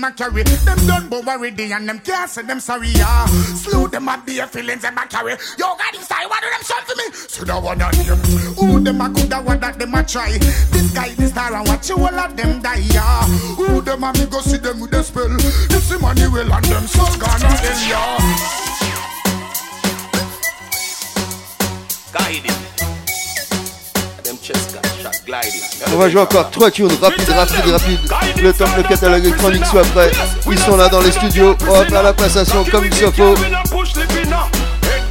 them a carry. Them done but already and them can't say them sorry, yeah. Slew them a be feelings them a carry. Yo, God, inside, what do them shout for me? So that one on them. Who them a that what that them a try. This guy, this star, and watch you all of them die, yeah. Who them a me go see them with the spell. Money will on them, so gone on hell, yeah. Guiding. Them On va jouer encore 3 tunes, rapide, rapide, rapide. Le temps que le catalogue électronique soit prêt. Ils sont là dans les studios. On va faire la passation comme il se faut.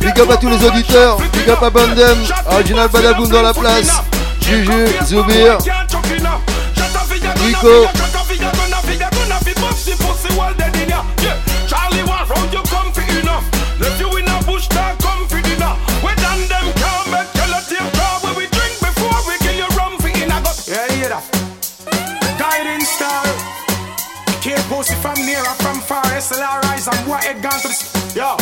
Big up à tous les auditeurs. Big up à Bandem. Original Badaboom dans la place. Juju, Zubir. Nico. Charlie want round you come for enough. Left you in a bush, gone to the. s- Yo.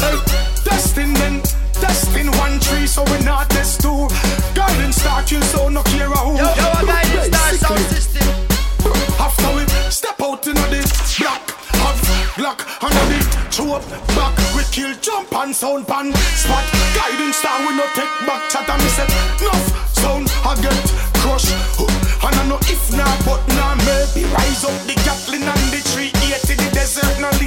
Hey, destined then. Destined one tree, so we not this two. Guiding star kill, so no care who. Yo, yo, a guiding star sound system. After we step out in the black, have black under the throw back, we kill jump and sound pan spot. Guiding star we no take back chat and me say enough sound I get crush. And I know if not but now maybe rise up the Gatlin and the 380 the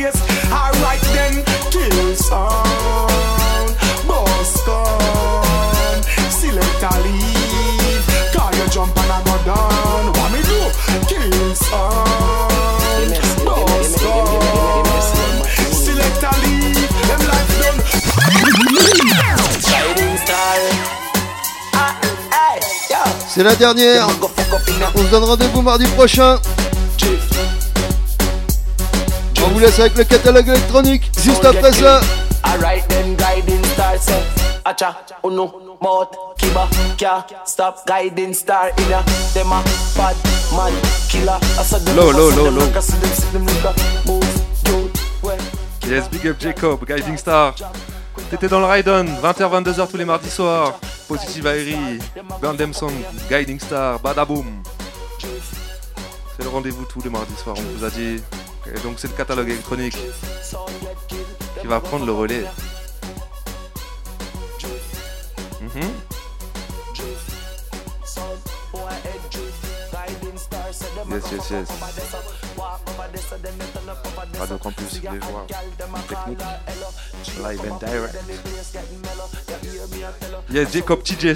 desert no lace. Alright then, kill sound, boss gun, select a leave. Call you jump and I go down. What me do? Kill sound, boss gun, select a leave. Them life done. Guiding star. Ah. C'est la dernière. On se donne rendez-vous mardi prochain. On vous laisse avec le catalogue électronique. Juste après ça. Alright then, guiding star Acha, uno, mouth, kiba, stop guiding star in ya. Them a bad man, killer. I said them Low, a low, bust low, them low. like I see them, see them nigga. Move, dude, well. Yes, big up Jacob, Guiding Star. T'étais dans le Raiden, 20h, 22h tous les mardis soirs. Positive Airy, Burn Them Song, Guiding Star, Badaboom. C'est le rendez-vous tous les mardis soirs, on vous a dit. Et donc c'est le catalogue électronique qui va prendre le relais. Mhm. Yes, yes, yes. Radio Campus, les joueurs, technique, live and direct. Yes, Jacob TJ.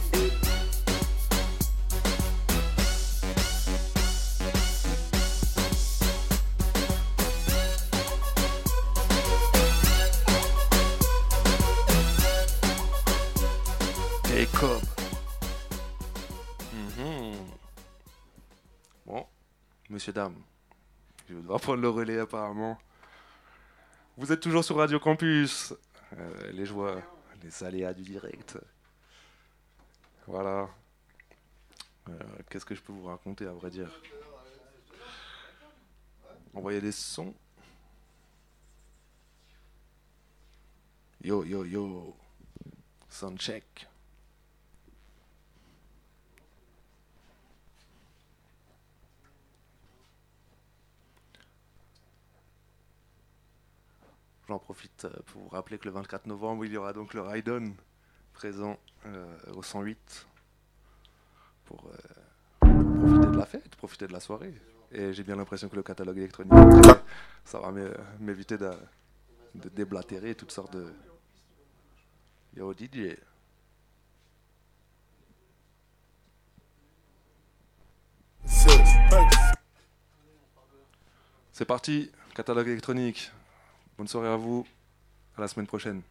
monsieur, dame, je vais devoir prendre le relais apparemment. Vous êtes toujours sur Radio Campus. Euh, les joies, les aléas du direct. Voilà. Euh, Qu'est-ce que je peux vous raconter à vrai dire? Envoyer des sons. Yo, yo, yo. Soundcheck. J'en profite euh, pour vous rappeler que le 24 novembre, il y aura donc le Raiden présent euh, au 108 pour, euh, profiter de la fête, profiter de la soirée. Et j'ai bien l'impression que le catalogue électronique, ça va m'é- m'éviter de, de déblatérer toutes sortes de... Yo DJ. C'est parti, catalogue électronique. Bonne soirée à vous. À la semaine prochaine.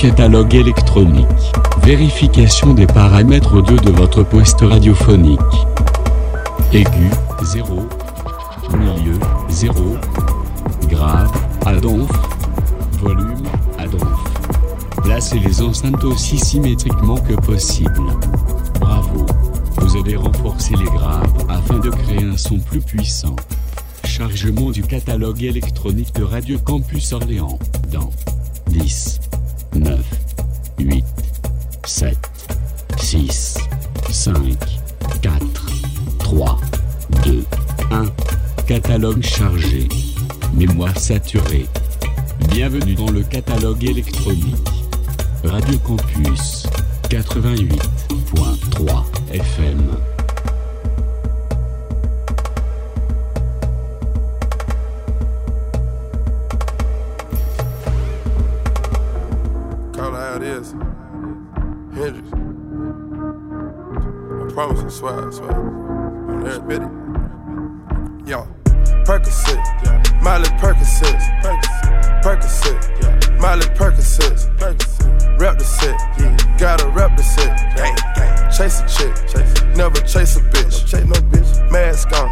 Catalogue électronique. Vérification des paramètres 2 de votre poste radiophonique. Aigu, 0. Milieu, 0. Grave, à Volume, à Placez les enceintes aussi symétriquement que possible. Bravo. Vous avez renforcé les graves afin de créer un son plus puissant. Chargement du catalogue électronique de Radio Campus Orléans dans 10, 9, 8, 7, 6, 5, 4, 3, 2, 1. Catalogue chargé. Mémoire saturée. Bienvenue dans le catalogue électronique. Radio Campus 88.3 FM. It is. Hendrix. I promise you, swear, I swear. On every Yo. Percocet, yeah. Miley Percocet, Percocet, yeah. Miley Percocet, Rep the set, yeah. gotta rep the set, gang, gang. Chase a chick, chase. never chase a bitch, chase no bitch. Mask on,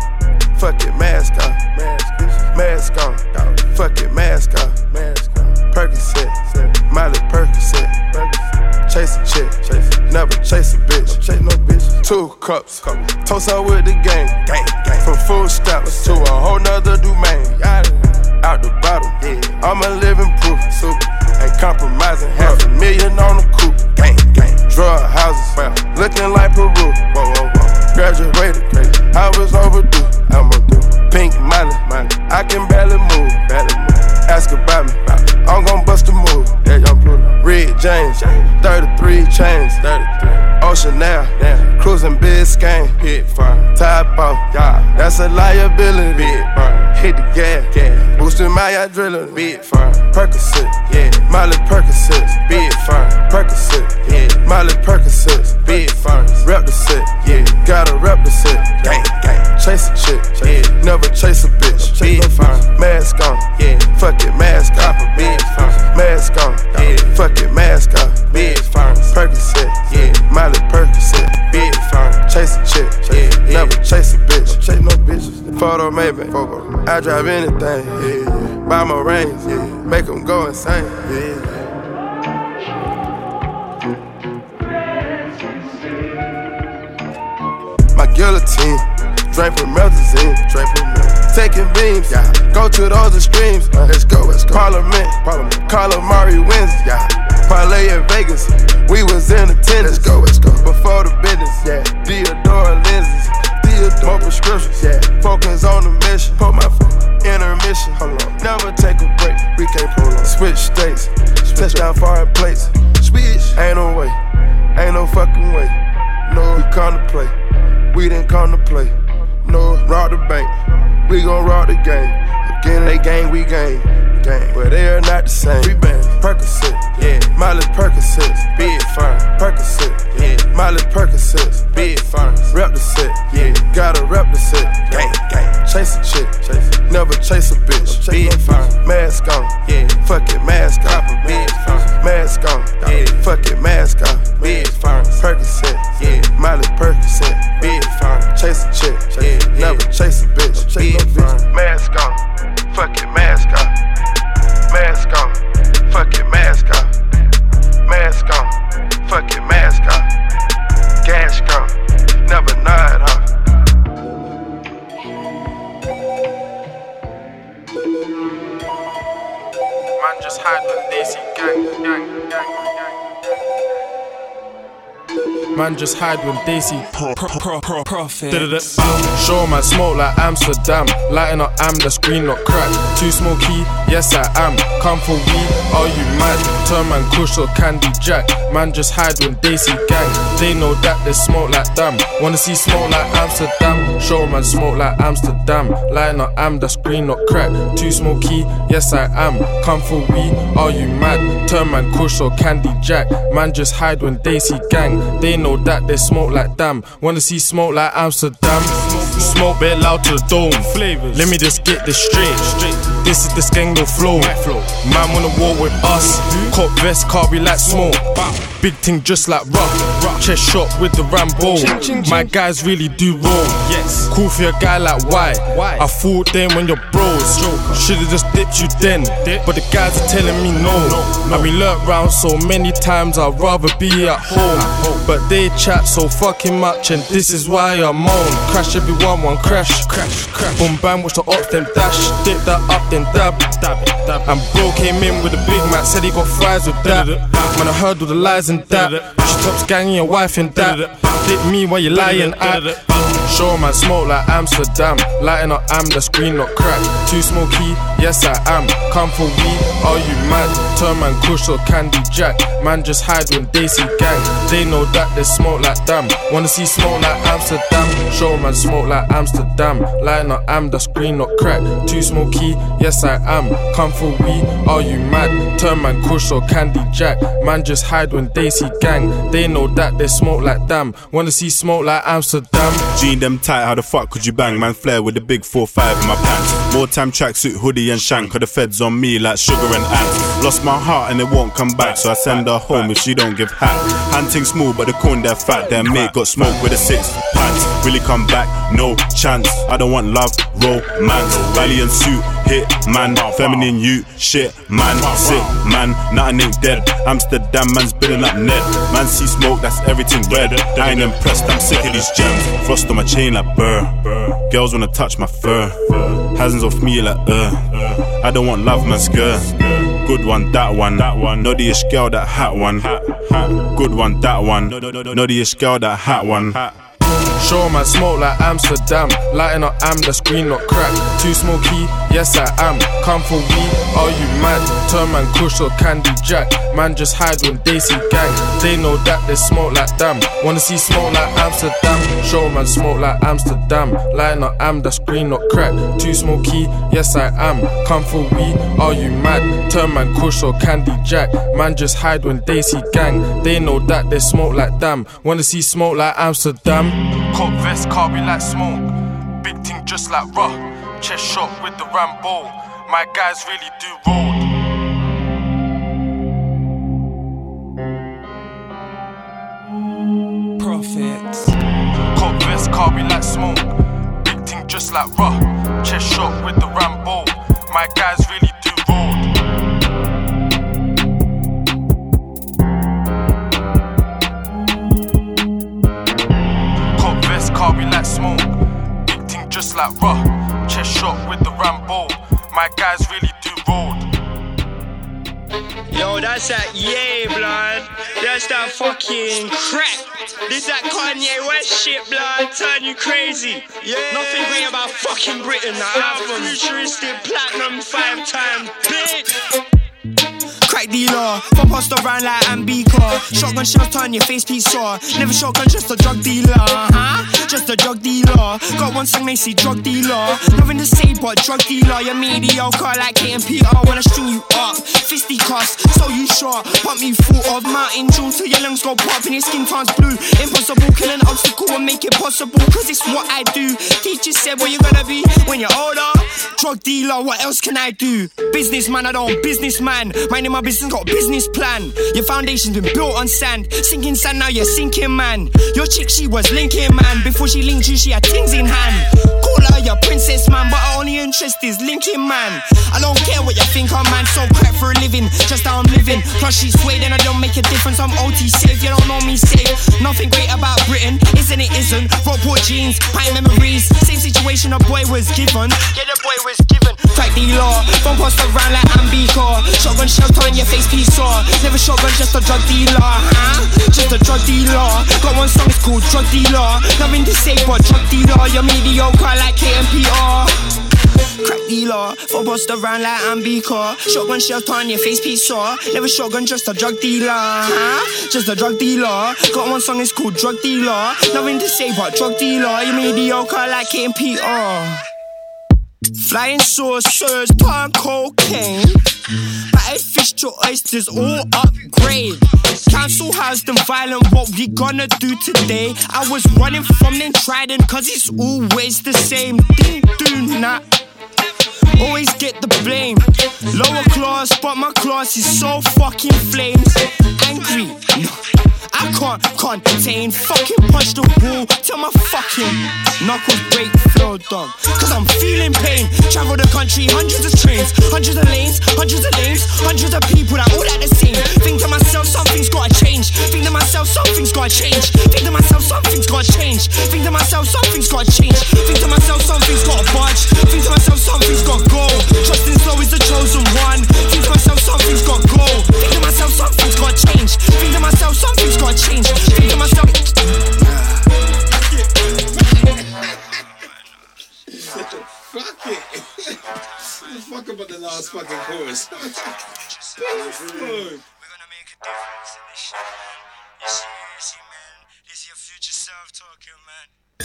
fuck it, mask on, mask, bitch. mask on, fuck it, mask on, mask on. Percocet, Miley chase a chick, chase. never chase a bitch, chase no bitch. Two cups, toast out with the gang, gang, gang. From full steps to a whole nother domain. Out the bottom, yeah. I'm a living proof, super. Ain't compromising, half a million on the coupe, gang, gang. Drug houses, well, looking like Peru, whoa, whoa, whoa. Graduated, I was overdue, I'm a do. Pink money, money. I can barely move, barely move. Ask about me, I'm gon' bust a move. Red James, 33 chains, 33. Ocean now, cruising Biscayne, hit fire. Top off, that's a liability. Hit the gas, boosting my adrenaline. Percocet, yeah. Miley Percocet, big fire. Percocet, yeah. Miley Percocet, big fire. Rep the set, yeah. Gotta rep the set, gang, gang. Chase a chick, yeah. Never chase a bitch, big fire. Fuck it, mask off, fire. Mask on, yeah. Fuck it, mask off, big fire. Percocet, yeah. Miley Percocet, Bitch fire. Chase a chick, yeah. Never chase a bitch, chase no bitches. Photo maybe, I drive anything, yeah. Buy my rings, yeah. Make them go insane, yeah. My guillotine, drink from melazine, drink from Taking beams, yeah. Go to those extremes, uh, let's go, let's go. Parliament, Parliament. Calamari wins, yeah. Parlay in Vegas, we was in attendance. Let's go, let's go. Before the business, yeah. Theodore lenses, Theodore. More prescriptions, yeah. Focus on the mission. Put my foot intermission. Hold on. Never take a break, we can't prolong. Switch states, Switch touchdown foreign plates. Switch, ain't no way, ain't no fucking way. No, we come to play, we didn't come to play. No, rob the bank, we gon' rob the game. Again, they gang, we gang. Gang. But they are not the same. We bang Percocet, yeah. Miley Percocet, big fine. Percocet, yeah. Miley Percocet, big fine. Rep the set, yeah. Gotta rep the set, gang, gang. Chase a chick, chase. never chase a bitch. Big fine. Mask on, yeah. Fuck it, mask off. Big fine. Mask on, yeah. Fuck it, mask off. Big fine. Percocet, yeah. Miley Percocet, big fine. Chase a chick, yeah. Never chase a bitch. Big fine. Mask on, fuck it, mask off. Mask on, fuck it, mask on. Mask on, fuck it, mask on. Gas gone, never nod off. Man just hide they see gang, gang, gang. Man just hide when they see pro, pro, pro, pro, profits. Show man smoke like Amsterdam. Lighting up am, that's green, not crack. Too smoky, yes I am. Come for weed, are you mad? Turn man kush or candy jack. Man just hide when they see gang. They know that they smoke like damn. Wanna see smoke like Amsterdam? Show man smoke like Amsterdam. Lighting up am, that's green, not crack. Too smoky, yes I am. Come for weed, are you mad? Turn man kush or candy jack. Man just hide when they see gang. They know that they smoke like damn. Wanna see smoke like Amsterdam? Smoke bit loud to the dome. Flavors. Let me just get this straight. This is the Skango flow. Man wanna walk with us. Cop vest, car we like smoke. Big thing just like rough. Chest shot with the Rambo. My guys really do roll. Yes. Cool for a guy like why? I thought then when you're bros. Should've just dipped you then. But the guys are telling me no. I been lurked round so many times, I'd rather be at home. But they chat so fucking much, and this is why I moan. Crash everyone, one crash. Crash, crash. Boom, bang, watch the ops, them dash. Dip that up, then dab. dab, dab. And bro came in with a big Mac, said he got fries with that. Man, I heard all the lies and that. She tops gang your wife and that. Dip me while you're lying at. Show man smoke like Amsterdam. Lighting up am the screen not crack. Too smoky, yes I am. Come for weed, are you mad? Turn man kush or candy jack. Man just hide when they see gang. They know that they smoke like damn. Wanna see smoke like Amsterdam? Show man smoke like Amsterdam. Lighting up am the screen not crack. Too smoky, yes I am. Come for weed, are you mad? Turn man kush or candy jack. Man just hide when they see gang. They know that they smoke like damn. Wanna see smoke like Amsterdam? Jean them tight, how the fuck could you bang? Man flare with the big 4-5 in my pants. More time tracksuit, hoodie and shank. Cause the feds on me like sugar and ants. Lost my heart and it won't come back. So I send her home if she don't give hat. Hunting small, but the corn they're fat. Their mate got smoke with a six pants. Really come back, no chance. I don't want love, romance. Valiant suit, hit man. Feminine you, shit man. Sick man, nothing ain't dead. Amsterdam man's building up Ned. Man see smoke, that's everything red. I ain't impressed, I'm sick of these gems. Frost on my chain like burr. Girls wanna touch my fur. Hands off me like uh. I don't want love, man, skirt. Good one, that one, that one. Noddy-ish girl, that hat one. Good one, that one. Noddy-ish girl, that hat one. Show man smoke like Amsterdam. Lighting up am the screen not crack. Too smoky, yes I am. Come for weed, are you mad? Turn man kush or candy jack. Man just hide when they see gang. They know that they smoke like damn. Wanna see smoke like Amsterdam? Show man smoke like Amsterdam. Lighting up am the screen not crack. Too smoky, yes I am. Come for weed, are you mad? Turn man kush or candy jack. Man just hide when they see gang. They know that they smoke like damn. Wanna see smoke like Amsterdam? Cop vest, car be like smoke. Big thing just like raw. Chest shot with the Rambo. My guys really do roll. Profits. Cop vest, car be like smoke. Big thing just like raw. Chest shot with the Rambo. My guys really Car be like smoke. Big thing just like raw. Chest shot with the Rambo. My guys really do roll. Yo, that's that yay, blood. That's that fucking crack. This that Kanye West shit, blood. Turn you crazy. Yeah. Nothing great about fucking Britain. That album. Futuristic platinum five times, bitch. Crack dealer, for passed around like Ambika. Shotgun shells turn your face piece saw. Never shotgun, just a drug dealer, huh? Just a drug dealer. Got one song they say drug dealer. Nothing to say but drug dealer. You're mediocre like KMPR I string you up. Fisty cuss, so you short. Pump me full of mountain dew till your lungs go pop and your skin turns blue. Impossible, kill an obstacle and make it possible. Cause it's what I do. Teacher said where you gonna be when you're older. Drug dealer, what else can I do? Businessman, I don't businessman. Minding my business, got business plan. Your foundation's been built on sand. Sinking sand, now you're sinking, man. Your chick, she was linking, man. Before she linked you, she had things in hand. Call her your princess, man. But her only interest is linking, man. I don't care what you think, I'm man. So crap for a living, just how I'm living. Plus, she's swayed and I don't make a difference. I'm OT safe, you don't know me safe. Nothing great about Britain, isn't it? Isn't. Rockport jeans, high memories. Same situation a boy was given. Yeah, the boy was given. Crack dealer, phone passed around like Ambika. Shotgun shell turn your face piece saw. Never shotgun, just a drug dealer, huh? Just a drug dealer. Got one song, it's called Drug Dealer. Nothing to say but drug dealer. You're mediocre like KMPR. Crack dealer, for bust around like Ambika. Shotgun shell turn your face piece saw. Never shotgun, just a drug dealer, huh? Just a drug dealer. Got one song, it's called Drug Dealer. Nothing to say but drug dealer. You're mediocre like KMPR. Flying saucers, palm cocaine. Battered fish to oysters, all upgrade. council housed them violent. What we gonna do today? I was running from them trident, cause it's always the same. Ding, do not. Always get the blame. Lower class, but my class is so fucking flames. Angry, no. I can't contain. Fucking punch the wall till my fucking knuckles break, flow dog. Cause I'm feeling pain. Travel the country, hundreds of trains, hundreds of lanes, hundreds of names, hundreds of people that all at the same. Think to myself, something's gotta change. Think to myself, something's gotta change. Think to myself, something's gotta change. Think to myself, something's gotta change. Think to myself, something's gotta budge. Think to myself, something's gotta go. Trusting slow is the chosen one. Think to myself, something's gotta go. Think to myself, something's gotta change. Think to myself, something's gotta change. Think to myself. Fuck it. Fuck about the last fucking chorus. Fuck.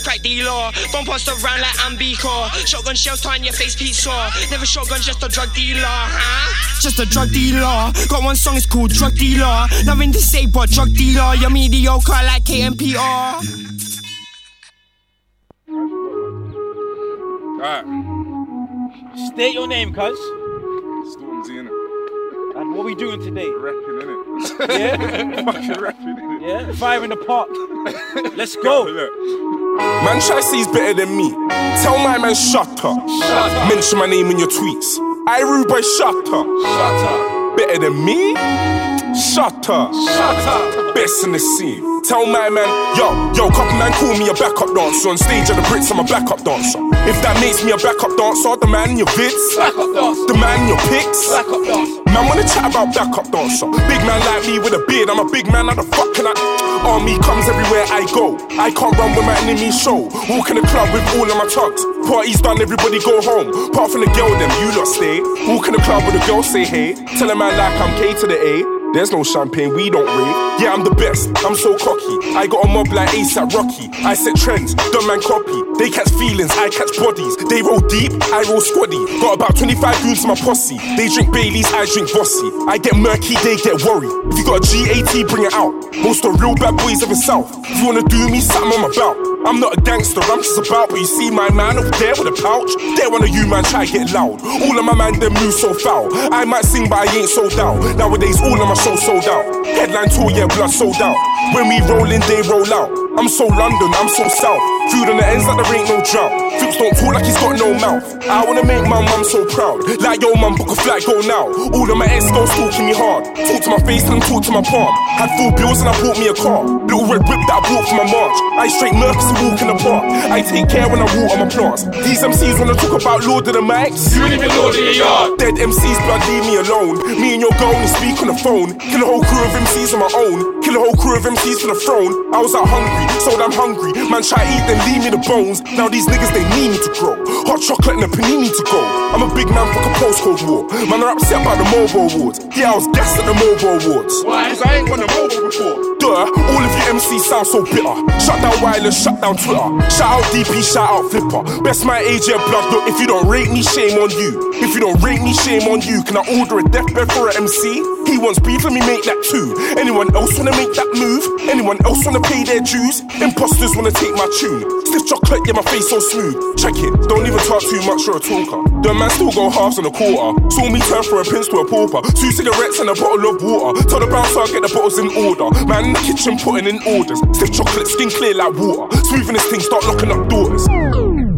Crack dealer, bomb post around like Ambicor. Shotgun shells tying your face, Pete Saw. Never shotgun, just a drug dealer, huh? Just a drug dealer. Got one song, it's called Drug Dealer. Nothing to say but drug dealer. You're mediocre like KMPR. Alright. State your name, cuz. Stormzy, innit? And what we doing today? Rapping, innit? Yeah? Fucking rapping, innit? Yeah? Fire in the pot. Let's go. Man try say he's better than me. Tell my man shut up. Mention my name in your tweets. I rude boy shut up. Shut up. Better than me? Shut up. Shut up. Best in the scene. Tell my man, yo, yo, couple man call me a backup dancer. On stage at the Brits, I'm a backup dancer. If that makes me a backup dancer, the man in your vids, the man in your pics. Man wanna chat about backup dancer. Big man like me with a beard, I'm a big man. How the fuck can I? Army comes everywhere I go. I can't run with my enemy show. Walk in the club with all of my tugs. Party's done, everybody go home. Apart from the girl, them you lot stay. Walk in the club with a girl, say hey. Tell a man like I'm K to the A. There's no champagne, we don't rave. Yeah, I'm the best, I'm so cocky. I got a mob like ASAP Rocky. I set trends, dumb man copy. They catch feelings, I catch bodies. They roll deep, I roll squaddy. Got about 25 goons in my posse. They drink Baileys, I drink Vossi. I get murky, they get worried. If you got a GAT, bring it out. Most of the real bad boys of the south. If you wanna do me, something I'm about. I'm not a gangster, I'm just about. But you see my man over there with a pouch. There one of you man try to get loud. All of my man them move so foul. I might sing, but I ain't so down. Nowadays, all of my show sold out. Headline tour, yeah, blood sold out. When we roll in, they roll out. I'm so London, I'm so south. Food on the ends like there ain't no drought. Flips don't talk like he's got no mouth. I wanna make my mum so proud. Like yo, mum, book a flight, go now. All of my ex girls talking me hard. Talk to my face and talk to my palm. Had full bills and I bought me a car. Little red whip that I bought for my march. I straight Mercs and walk in the park. I take care when I water my plants. These MCs wanna talk about Lord of the Mics. You ain't even Lord of the yard. Dead MCs, blood, leave me alone. Me and your girl only speak on the phone. Kill a whole crew of MCs on my own. Kill a whole crew of MCs for the throne. I was out hungry, so I'm hungry. Man try eat, then leave me the bones. Now these niggas they need me to grow. Hot chocolate and a panini to go. I'm a big man, fuck a postcode war. Man are upset about the MOBO awards. Yeah, I was gassed at the MOBO awards. Why? Cause I ain't won a MOBO before. Duh, all of you MCs sound so bitter. Shut down wireless, shut down Twitter. Shout out DP, shout out Flipper. Best my age, yeah, blood. Look, if you don't rate me, shame on you. If you don't rate me, shame on you. Can I order a deathbed for an MC? He wants beef, let me make that too. Anyone else wanna make that move? Anyone else wanna pay their dues? Imposters wanna take my tune. Stiff chocolate, yeah, my face so smooth. Check it, don't even talk too much, you're a talker. The man still go halves and a quarter. Saw me turn from a prince to a pauper. Two cigarettes and a bottle of water. Tell the bouncer I'll get the bottles in order. Man in the kitchen putting in orders. Stiff chocolate, skin clear like water. Smoothing this thing, start locking up doors.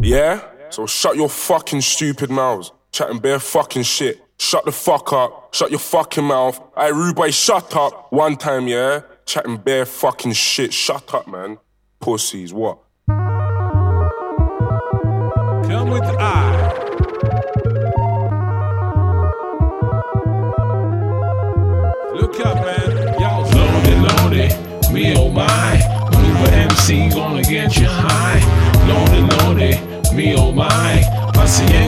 Yeah? So shut your fucking stupid mouths. Chatting bare fucking shit. Shut the fuck up. Shut your fucking mouth. I rude shut up. One time, yeah? Chatting bare fucking shit. Shut up, man. Pussies, what? Come with I. Look up, man. Y'all Lonely, lonely, me oh my. Maneuver MC gonna get you high. Lonely, lonely, me oh my.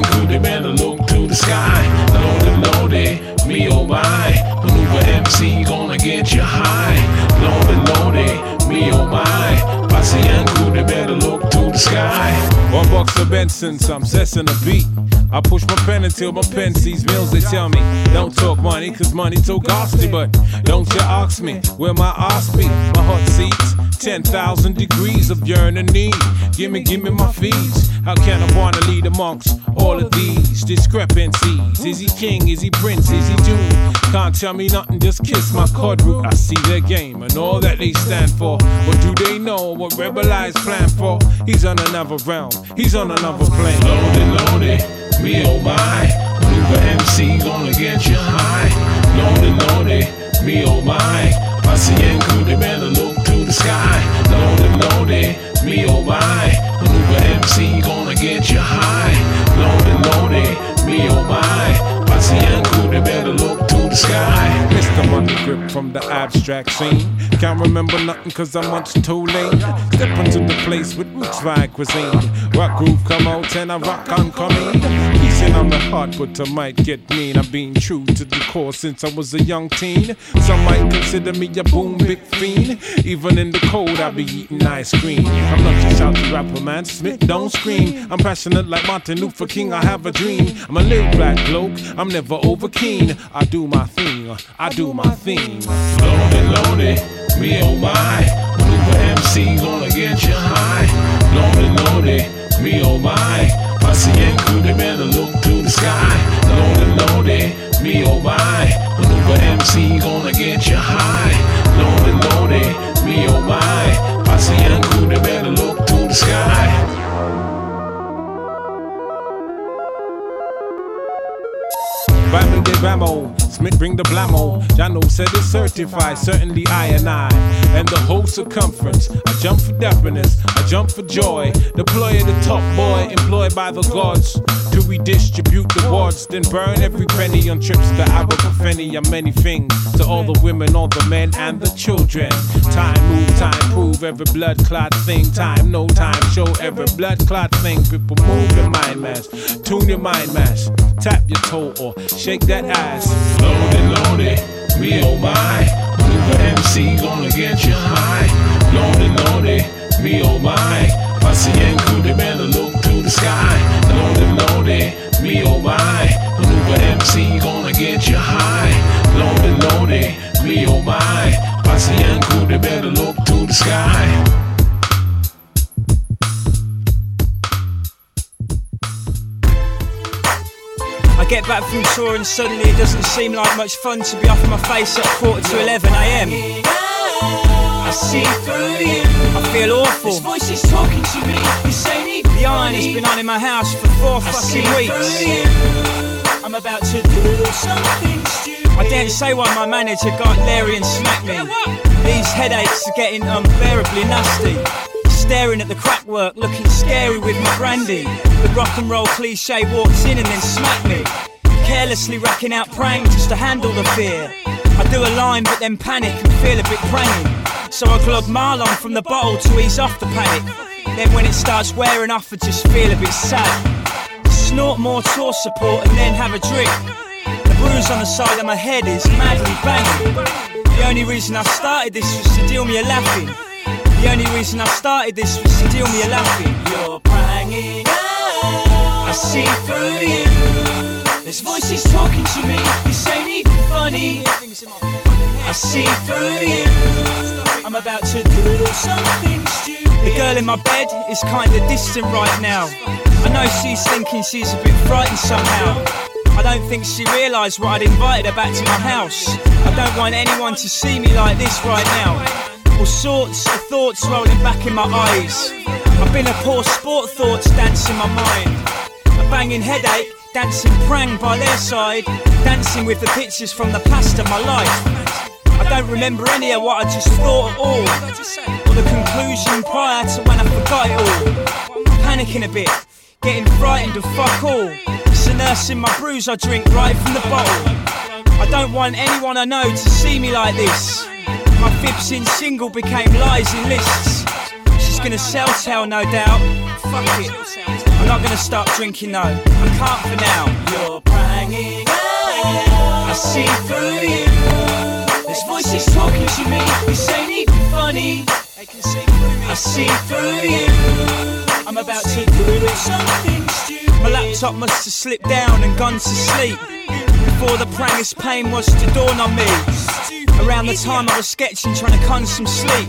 Crew, they better look to the sky. Lonely, lonely, me oh my. Maneuver MC gonna get you high. Lonely, lonely, me oh my. Posse and crew, they better look the sky. One box of Benson's, I'm zesting a beat. I push my pen until my pen sees meals. They tell me, don't talk money, cause money too costly. But don't you ask me where my ass be? My heart seats 10,000 degrees of yearning need. Gimme, gimme my fees. How can I wanna lead amongst all of these discrepancies? Is he king? Is he prince? Is he dude? Can't tell me nothing, just kiss my card root. I see their game and all that they stand for. What do they know what Rebel Eyes plan for? He's on another realm, he's on another plane. Loaded, loaded, me oh my. Uber MC gonna get you high. Loaded, loaded, me oh my. Pacienco, they better look to the sky. Loaded, loaded, me oh my. Uber MC gonna get you high. Loaded, loaded, me oh my. Pacienco, they better look sky. Mr. Money Grip from the abstract scene. Can't remember nothing cause I'm much too late. Step into the place with roots vibe cuisine. Rock groove come out and I rock on coming. Piecing on the heart, but I might get mean. I've been true to the core since I was a young teen. Some might consider me a boom big fiend. Even in the cold, I be eating ice cream. I'm not just out to rapper, man. Smith, don't scream. I'm passionate like Martin Luther King. I have a dream. I'm a laid black bloke. I'm never over keen. I do my thing. I do my thing. Loaded, loaded, me oh my. Uber MC gonna get you high. Loaded, loaded, me oh my. Pacienco, they better look to the sky. Loaded, loaded, me oh my. Uber MC gonna get you high. Loaded, loaded, me oh my. Pacienco, they better look to the sky. Bammy de Bamo, Smith bring the blammo. Jano said it's certified, certainly I and I. And the whole circumference. I jump for deafness, I jump for joy. Deploy the top boy, employed by the gods to redistribute the wards, then burn every penny on trips to Abergavenny and many things. To all the women, all the men, and the children. Time move, time prove every blood clot thing. Time, no time, show every blood clot thing. People move your mind mass, tune your mind mass, tap your toe or shake that ass. Loaded, loaded, me oh my. Uber MC gonna get you high. Loaded, loaded, me oh my. Pacienco, they better look to the sky. Loaded, loaded, me oh my. Uber MC gonna get you high. Loaded, loaded, me oh my. Back from tour and suddenly it doesn't seem like much fun to be off my face at quarter to 11 a.m. I see through you. I feel awful. This voice is talking to me. This ain't even The iron has been on in my house for four fucking weeks. you. I'm about to do something stupid. I daren't say why my manager got Larry and smacked me. These headaches are getting unbearably nasty. Staring at the crack work, looking scary with my brandy. The rock and roll cliche walks in and then smack me. Carelessly racking out praying just to handle the fear. I do a line but then panic and feel a bit praying. So I glug Marlon from the bottle to ease off the panic. Then when it starts wearing off, I just feel a bit sad. Snort more tour support and then have a drink. The bruise on the side of my head is madly banging. The only reason I started this was to deal me a laughing. The only reason I started this was to deal me a laughing. You're pranging out. I see through you. This voice is talking to me. This ain't even funny. I see through you. I'm about to do something stupid. The girl in my bed is kinda distant right now. I know she's thinking she's a bit frightened somehow. I don't think she realised what I'd invited her back to my house. I don't want anyone to see me like this right now. All sorts of thoughts rolling back in my eyes. I've been a poor sport, thoughts dance in my mind. A banging headache, dancing prang by their side, dancing with the pictures from the past of my life. I don't remember any of what I just thought at all, or the conclusion prior to when I forgot it all. Panicking a bit, getting frightened of fuck all. It's a nurse in my bruise I drink right from the bottle. I don't want anyone I know to see me like this. My fibs in single became lies in lists. She's gonna sell tell, no doubt. Fuck it. I'm not gonna stop drinking, no. I can't for now. You're pranging out. I see through you. This voice is talking to me. This ain't even funny. I see through you. I'm I'm about to do something stupid. My laptop must have slipped down and gone to sleep before the prangest pain was to dawn on me. Around the time I was sketching, trying to con some sleep.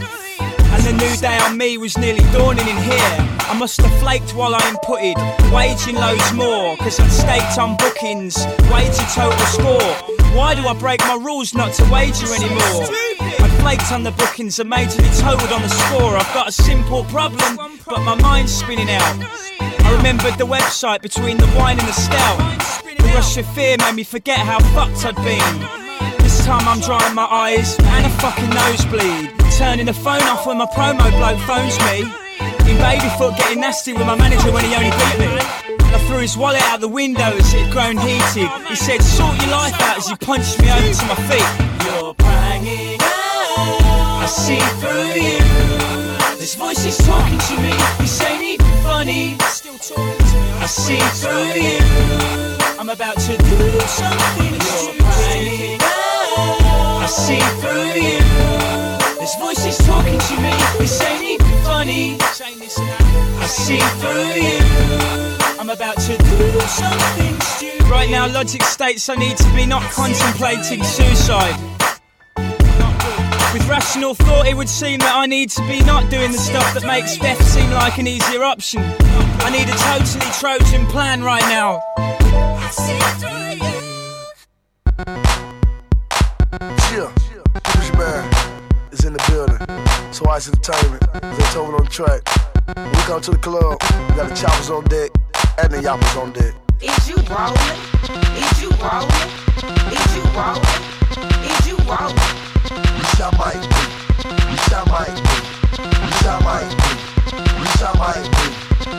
And the new day on me was nearly dawning in here. I must have flaked while I inputted, waging loads more. Cause I'd staked on bookings, wagered total score. Why do I break my rules not to wager anymore? I flaked on the bookings and majorly totaled on the score. I've got a simple problem, but my mind's spinning out. I remembered the website between the wine and the stout. The rush of fear made me forget how fucked I'd been. Time I'm drying my eyes and a fucking nosebleed. Turning the phone off when my promo bloke phones me. In babyfoot getting nasty with my manager when he only beat me. I threw his wallet out the window as it had grown heated. He said, sort your life out as he punched me over to my feet. You're banging out. I see through you. This voice is talking to me. This ain't even funny. Still talking to me. I see through you. I'm about to do something You're banging out. See through you. This voice is talking to me. This ain't even funny. I see through you. I'm about to do something stupid. Right now, logic states I need to be not contemplating suicide. With rational thought, it would seem that I need to be not doing the stuff that makes death seem like an easier option. I need a totally Trojan plan right now. So Icey Entertainment, Zaytoven on the track. We come to the club, we got the choppers on deck and the yappers on deck. Is you rolling? Is you rolling? Is you rolling? Is you rolling? We shall might be. We shall might be. We shall might be. We shall might be.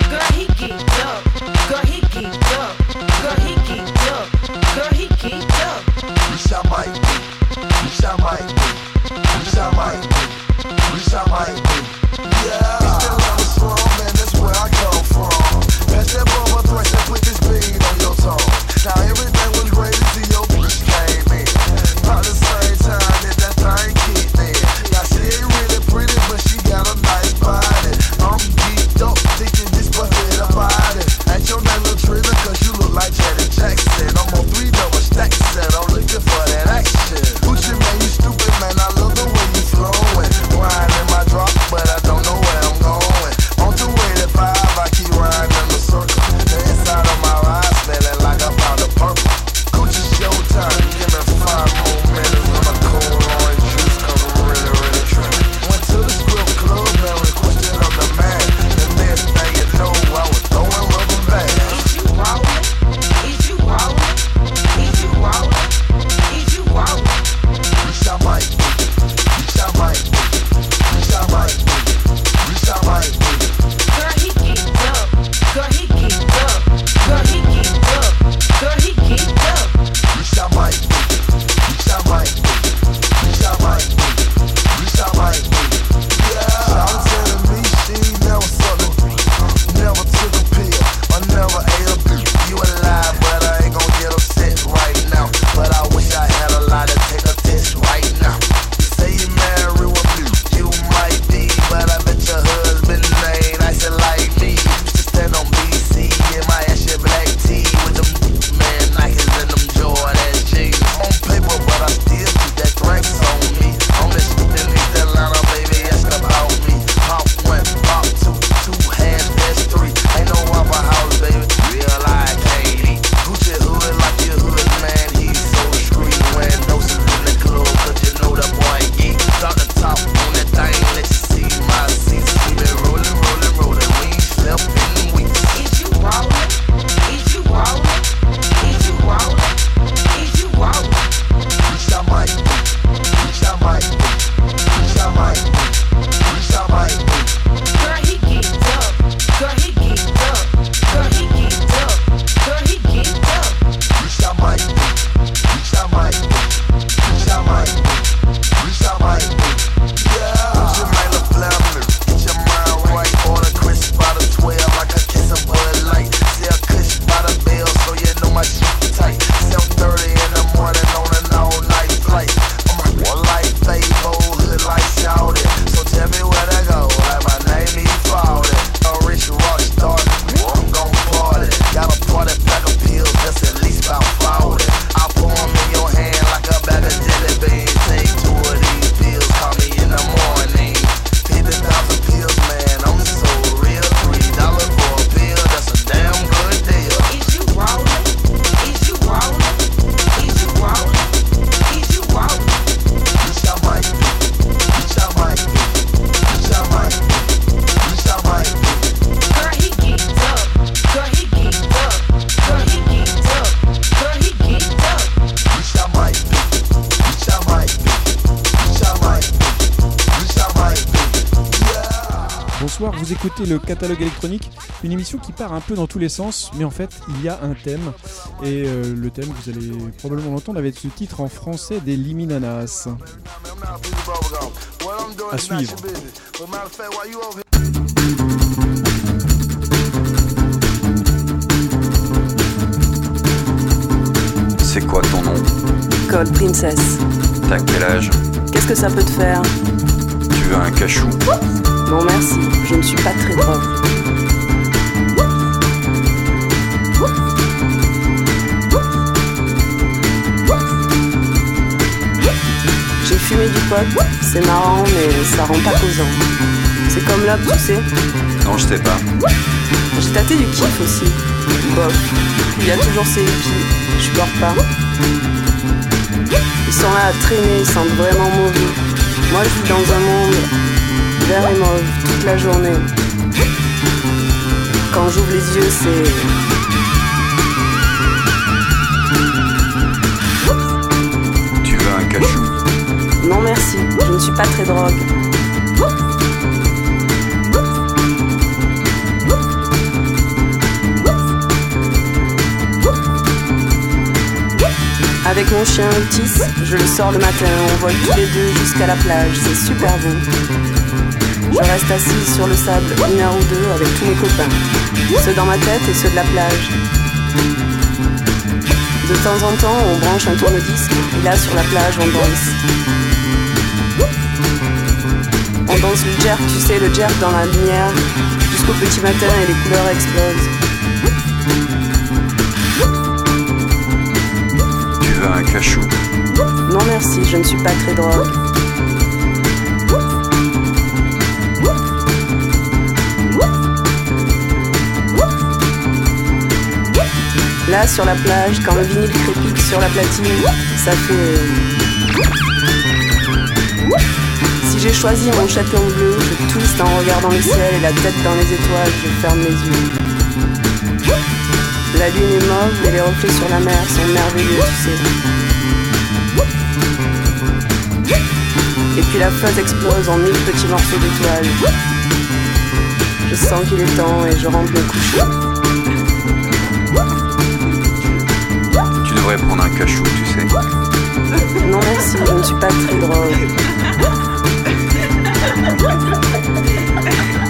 Girl, he geeked up. Girl, he geeked up. Girl, he geeked up. Girl, he geeked up. We shall might be. We shall might be. We shall might be. We shall might be. Yeah. Écoutez le catalogue électronique, une émission qui part un peu dans tous les sens, mais en fait il y a un thème. Et euh, le thème, vous allez probablement l'entendre avec ce titre en français des Liminanas. À suivre. C'est quoi ton nom? Cold Princess. T'as quel âge? Qu'est-ce que ça peut te faire? Tu veux un cachou? Non merci, je ne suis pas très drogue. J'ai fumé du pot, c'est marrant mais ça rend pas causant. C'est comme l'op, tu sais. Non, je sais pas. J'ai tâté du kiff aussi. Bof. Il y a toujours ces hippies. Je supporte pas. Ils sont là à traîner, ils sentent vraiment mauvais. Moi je vis dans un monde vert et mauve toute la journée. Quand j'ouvre les yeux, c'est. Tu veux un cachou? Non merci, je ne suis pas très drogue. Avec mon chien Otis, je le sors le matin, on vole tous les deux jusqu'à la plage, c'est super beau. Je reste assise sur le sable une heure ou deux avec tous mes copains, ceux dans ma tête et ceux de la plage. De temps en temps, on branche un tourne-disque et là sur la plage, on danse. On danse le jerk, tu sais, le jerk dans la lumière, jusqu'au petit matin et les couleurs explosent. Tu veux un cachou? Non merci, je ne suis pas très drogue. Là sur la plage, quand le vinyle crépite sur la platine, ça fait. Si j'ai choisi mon châtelain bleu, je twiste en regardant le ciel et la tête dans les étoiles, je ferme les yeux. La lune est mauve et les reflets sur la mer sont merveilleux, tu sais. Et puis la flotte explose en mille petits morceaux d'étoiles. Je sens qu'il est temps et je rentre me coucher. Prendre un cachou, tu sais. Non merci, je ne suis pas très drôle.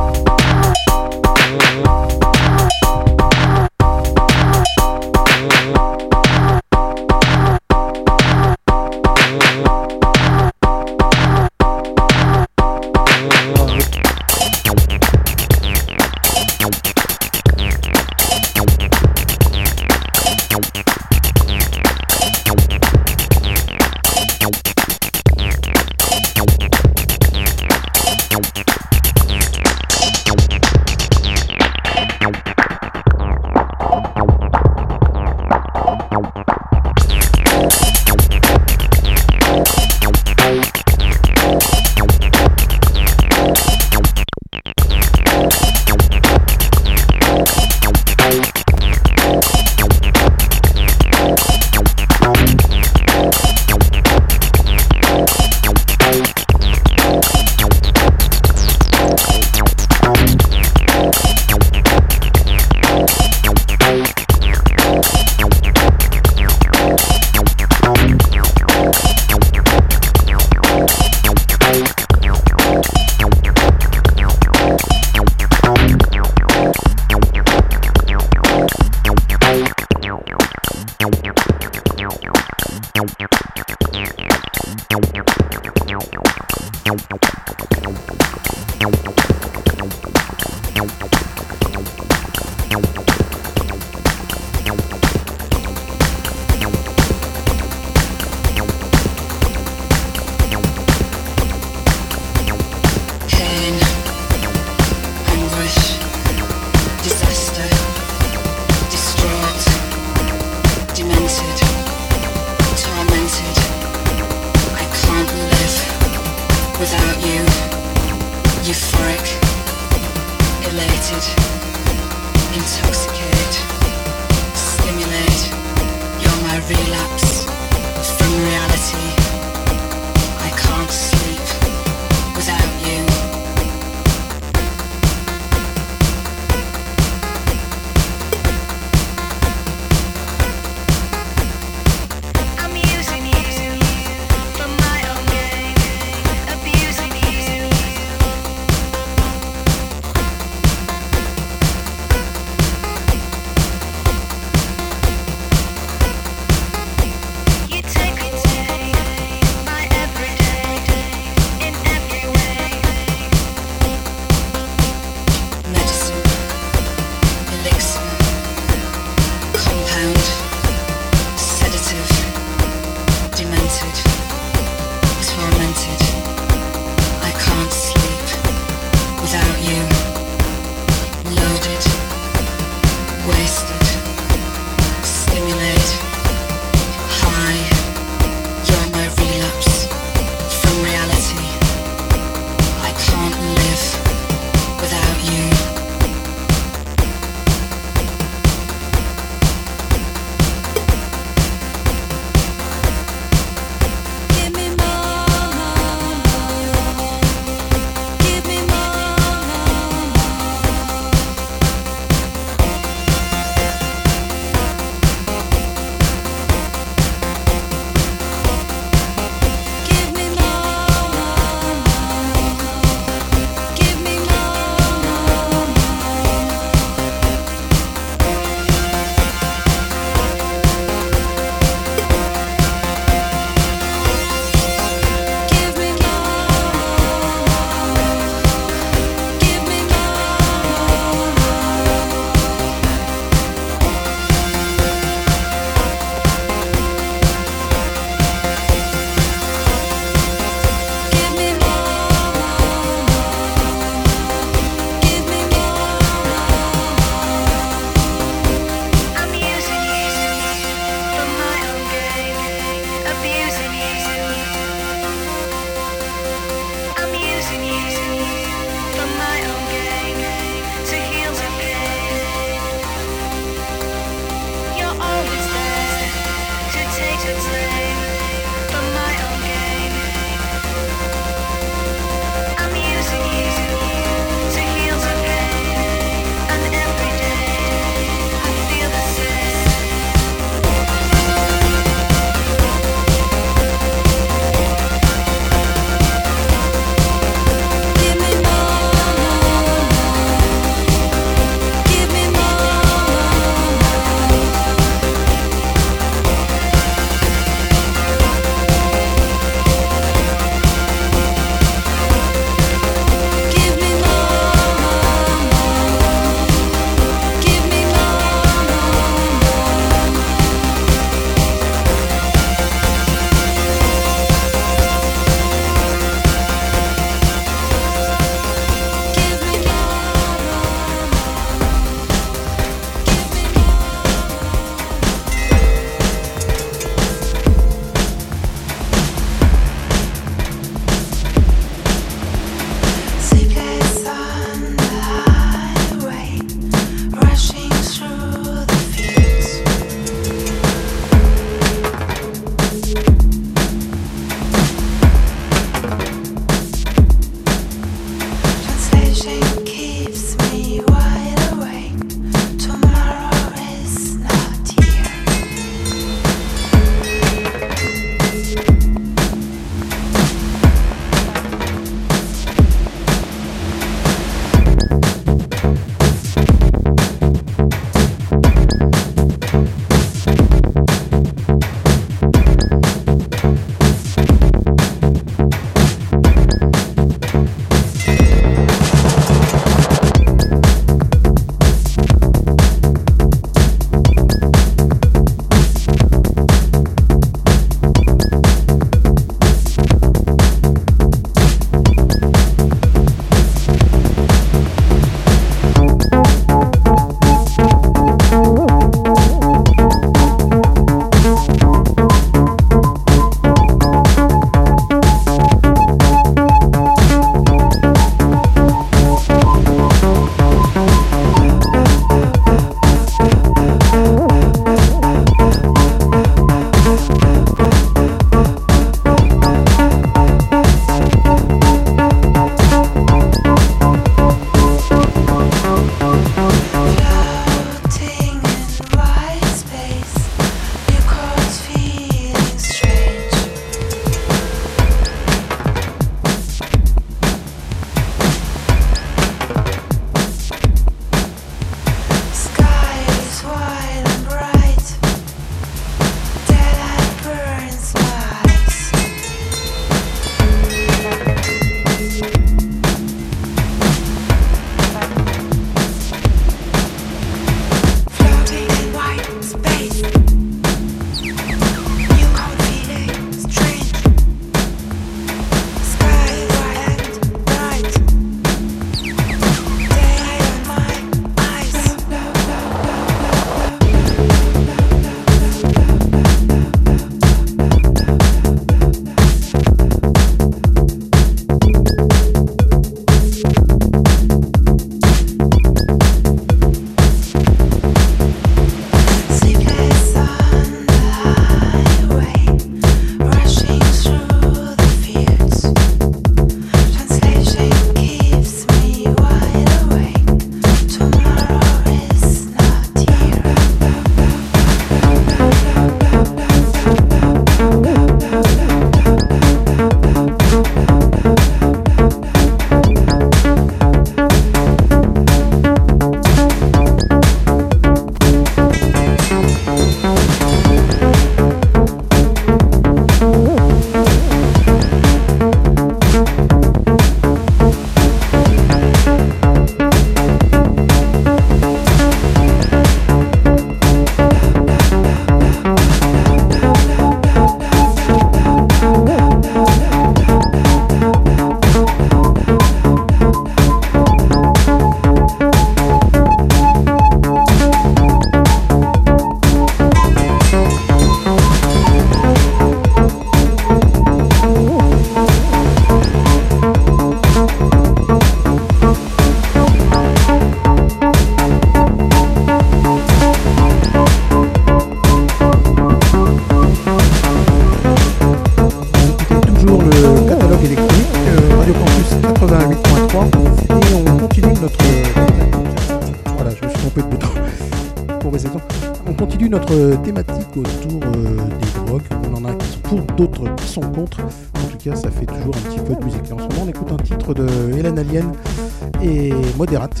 modérate,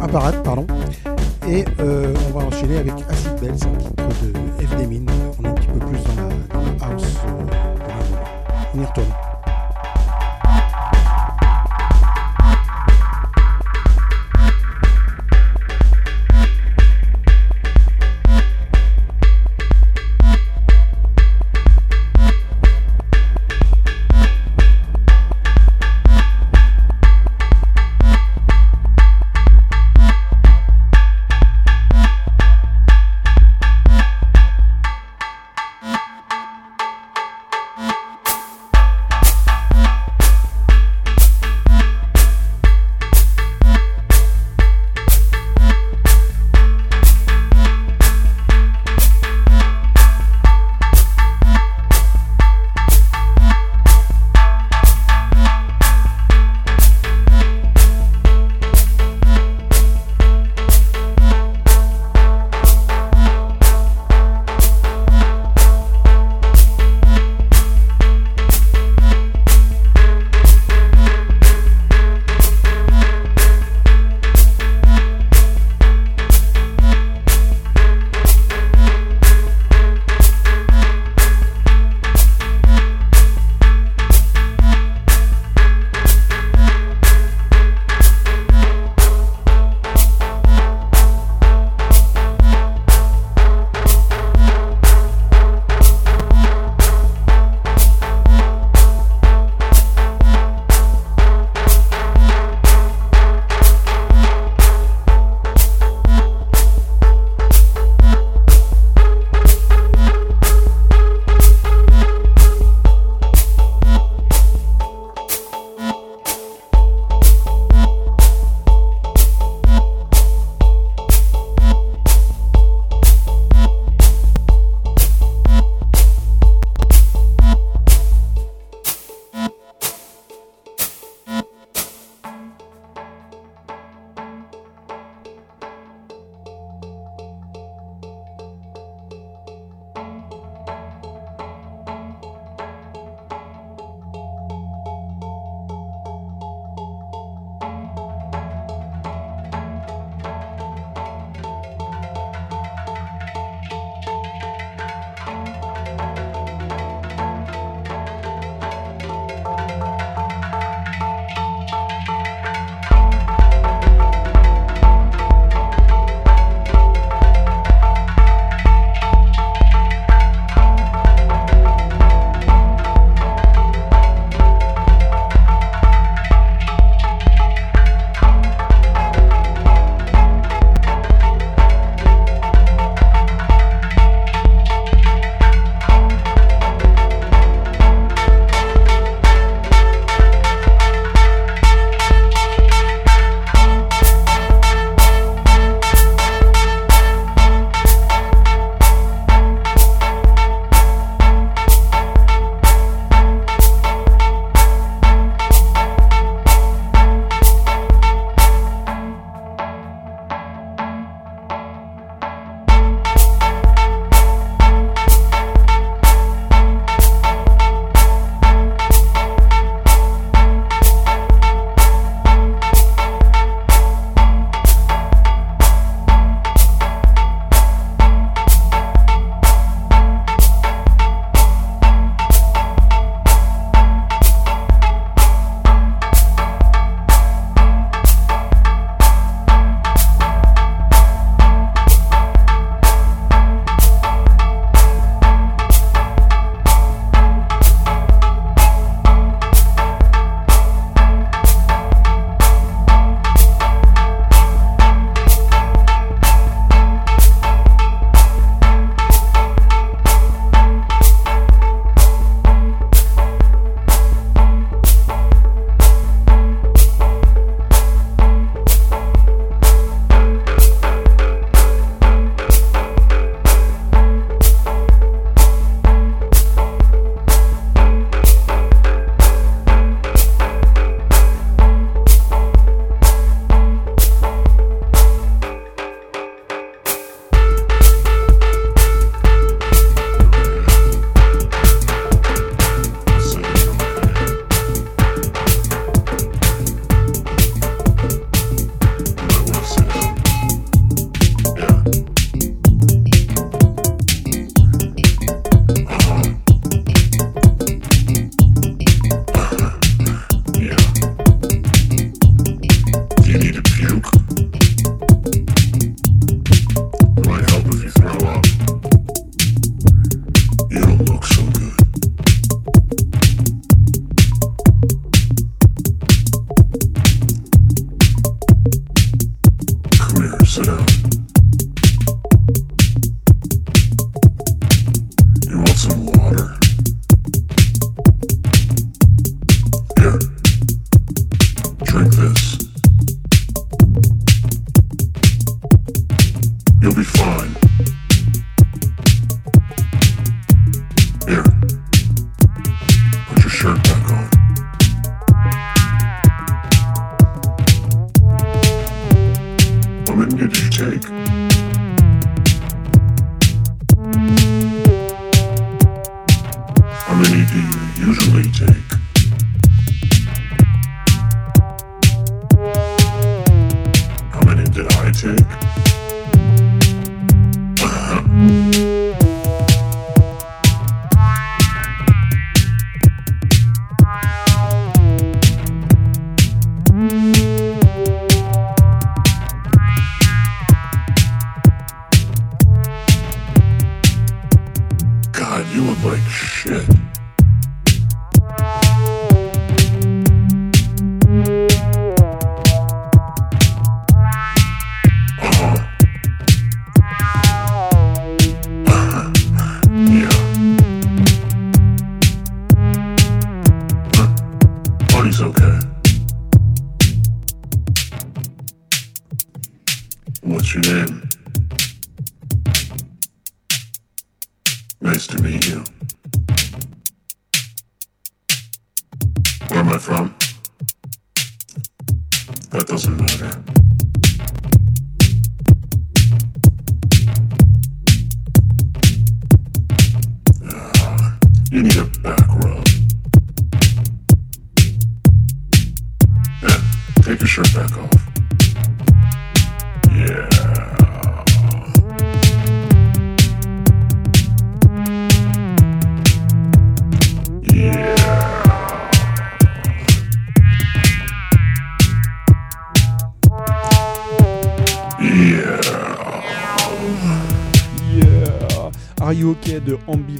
apparate, pardon. Et euh, on va enchaîner avec Acid Bells, titre de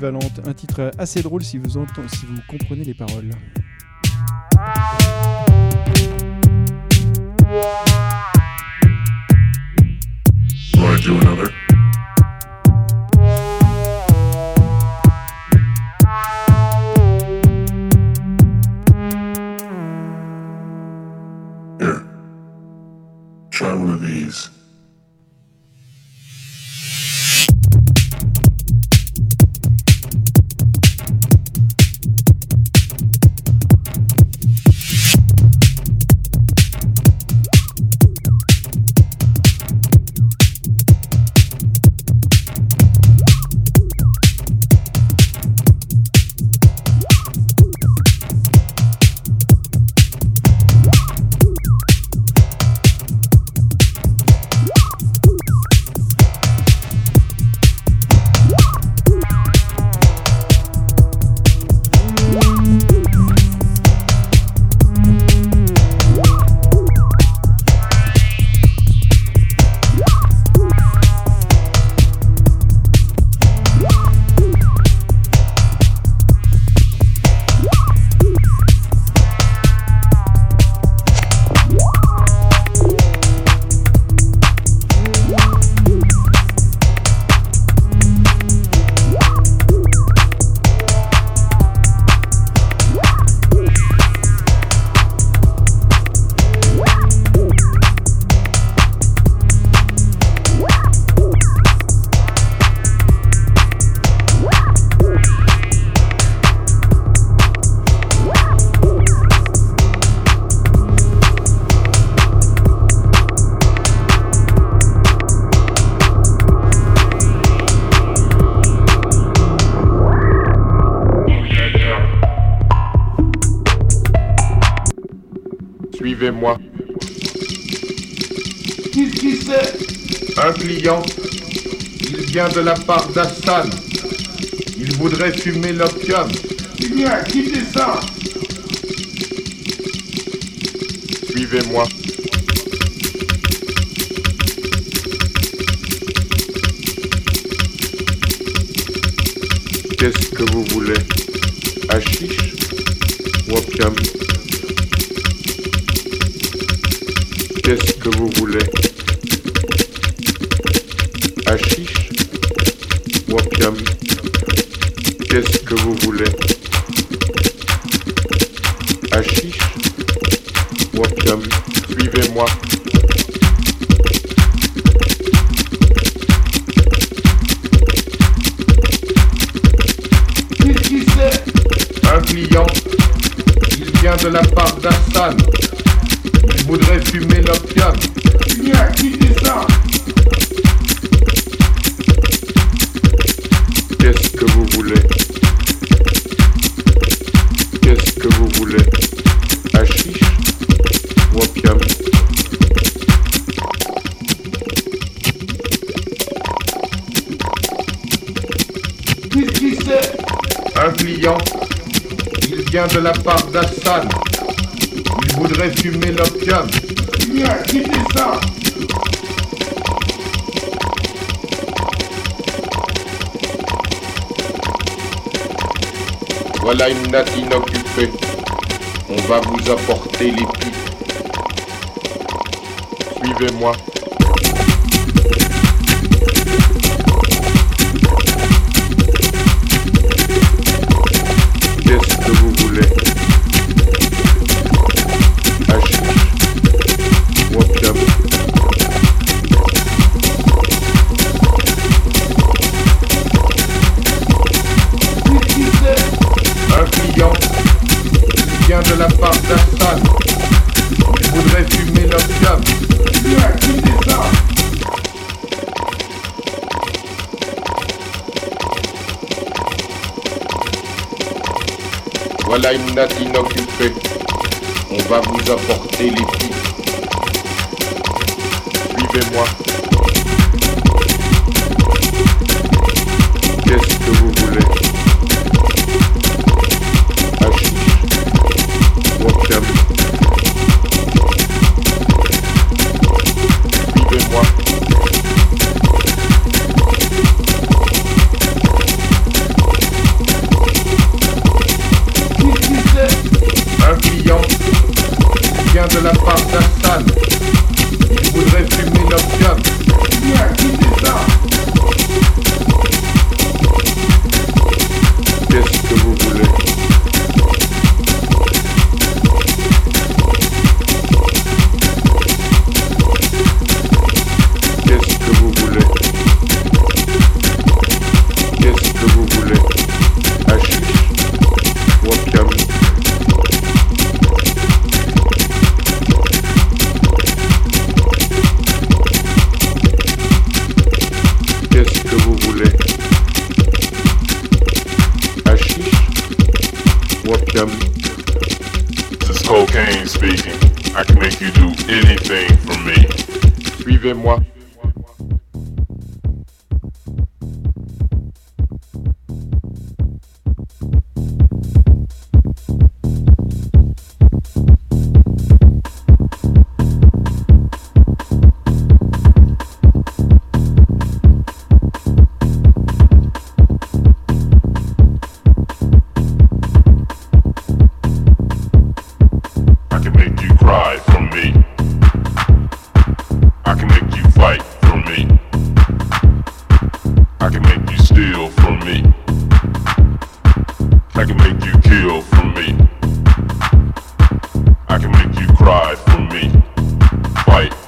un titre assez drôle si vous, entendez, si vous comprenez les paroles. de la part d'Hassan. Ils voudraient fumer l'opium. Viens, quittez ça Suivez-moi. On va vous apporter les pipes. Suivez-moi. On va vous apporter les filles. Suivez-moi. I can make you kill for me. I can make you cry for me. Fight.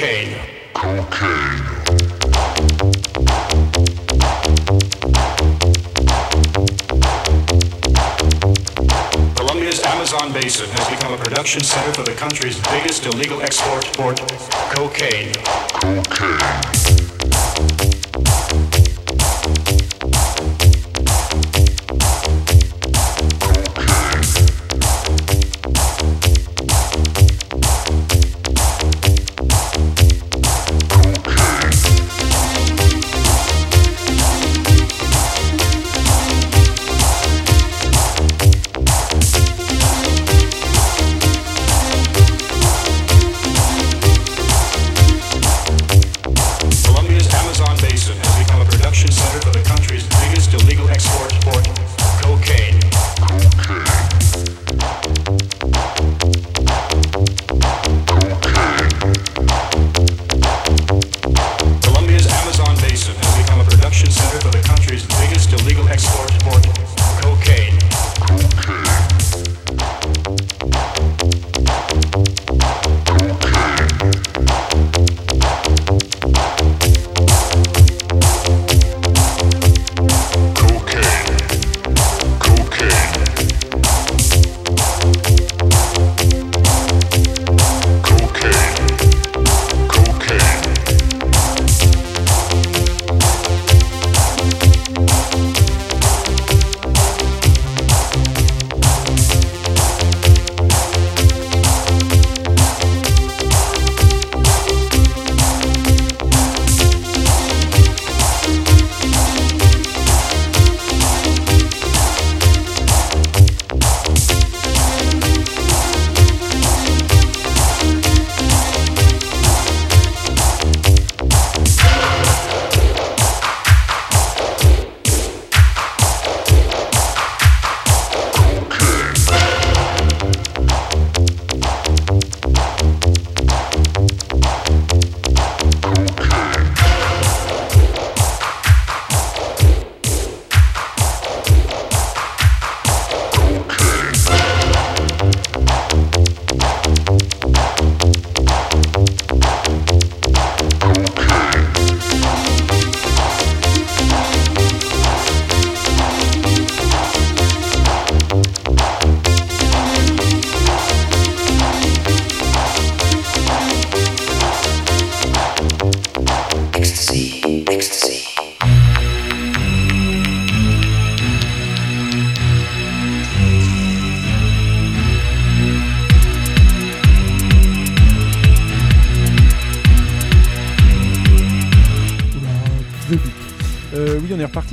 Cocaine. Cocaine. Colombia's Amazon basin has become a production center for the country's biggest illegal export port, cocaine. Cocaine.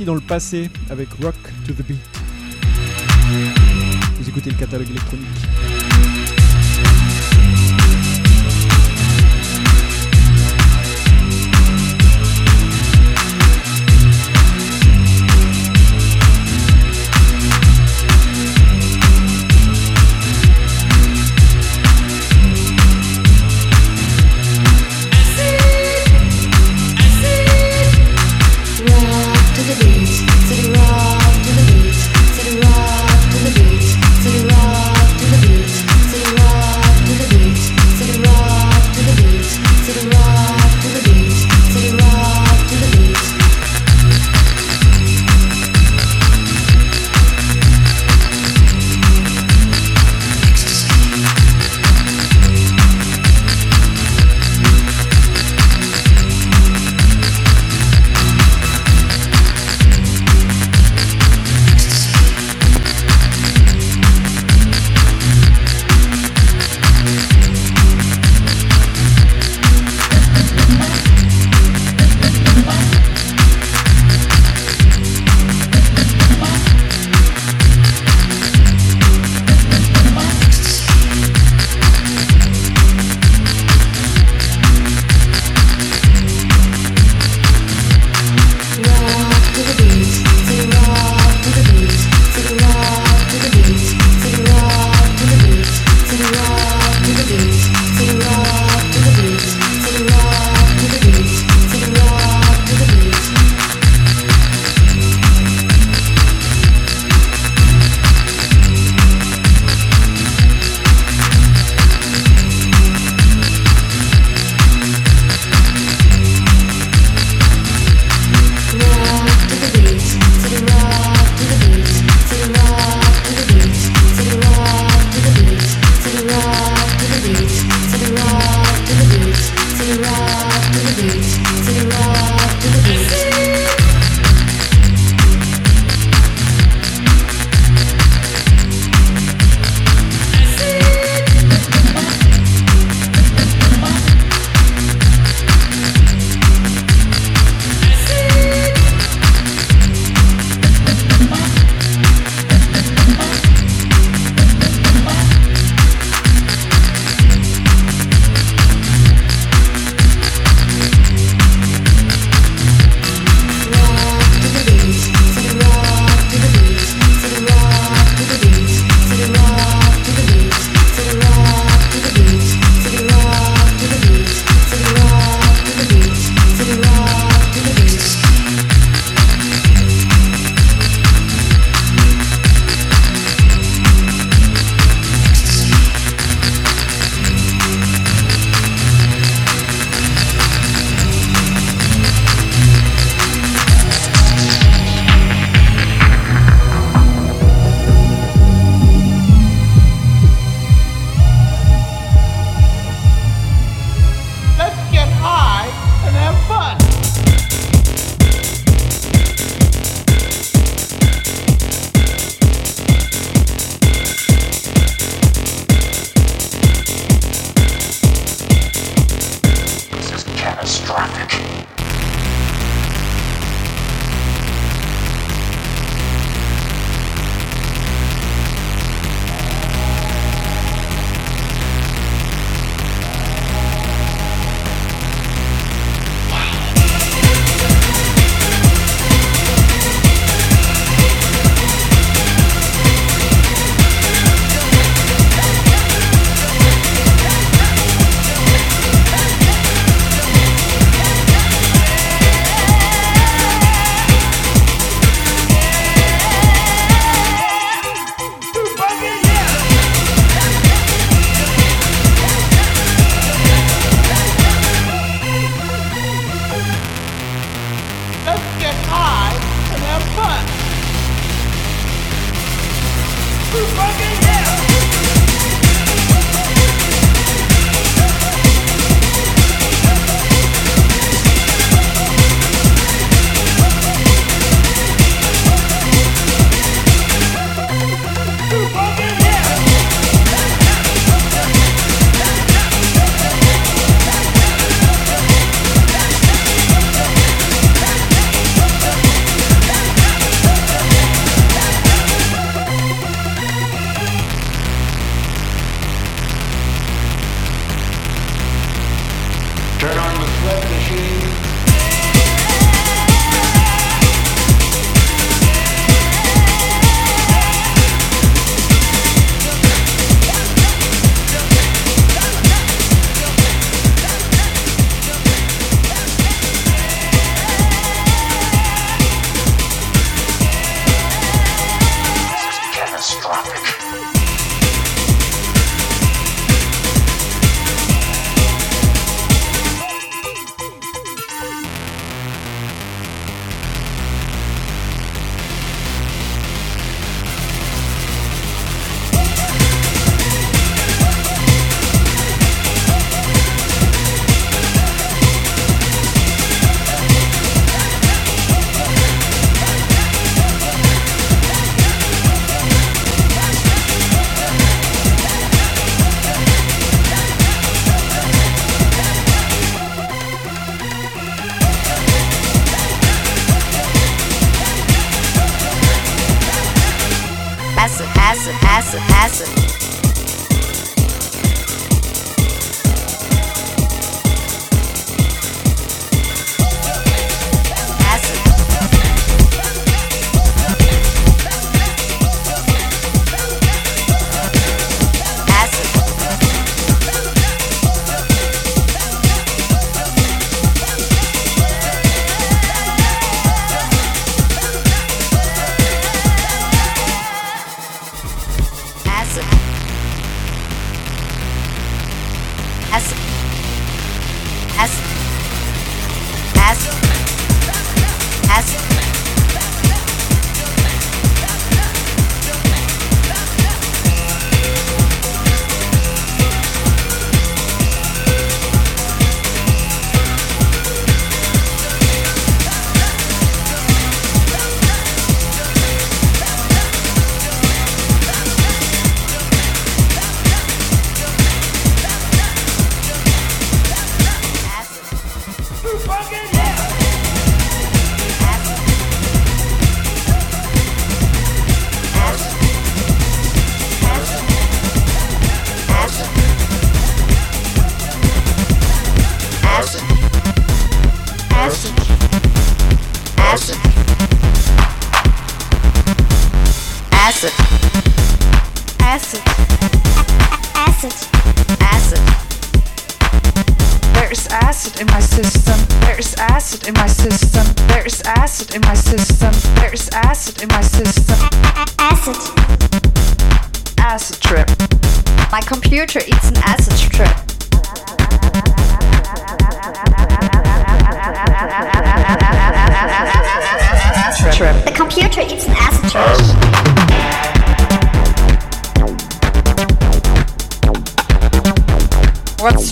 dans le passé avec Rock to the Beat. Vous écoutez le catalogue électronique.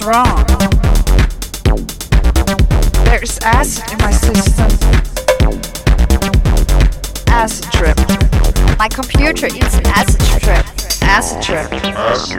Wrong? There's acid in my system. Acid trip. My computer is an acid trip. Acid trip. What's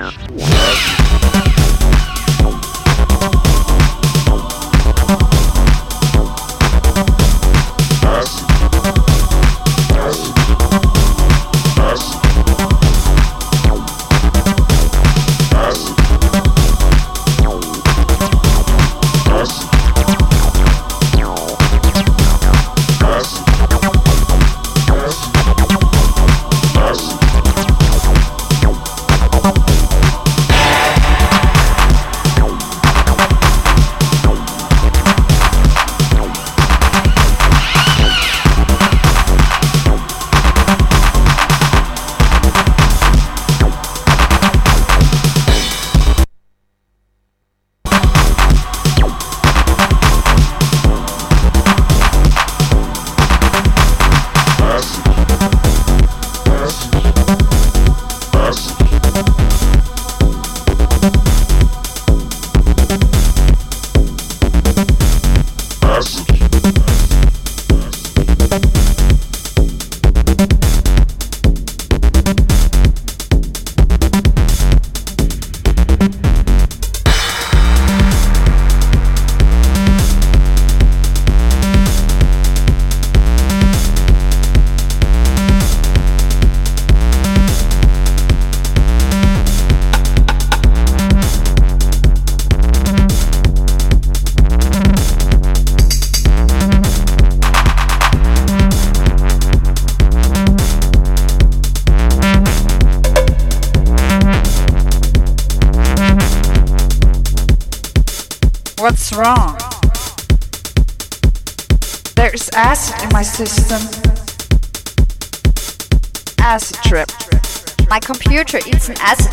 computer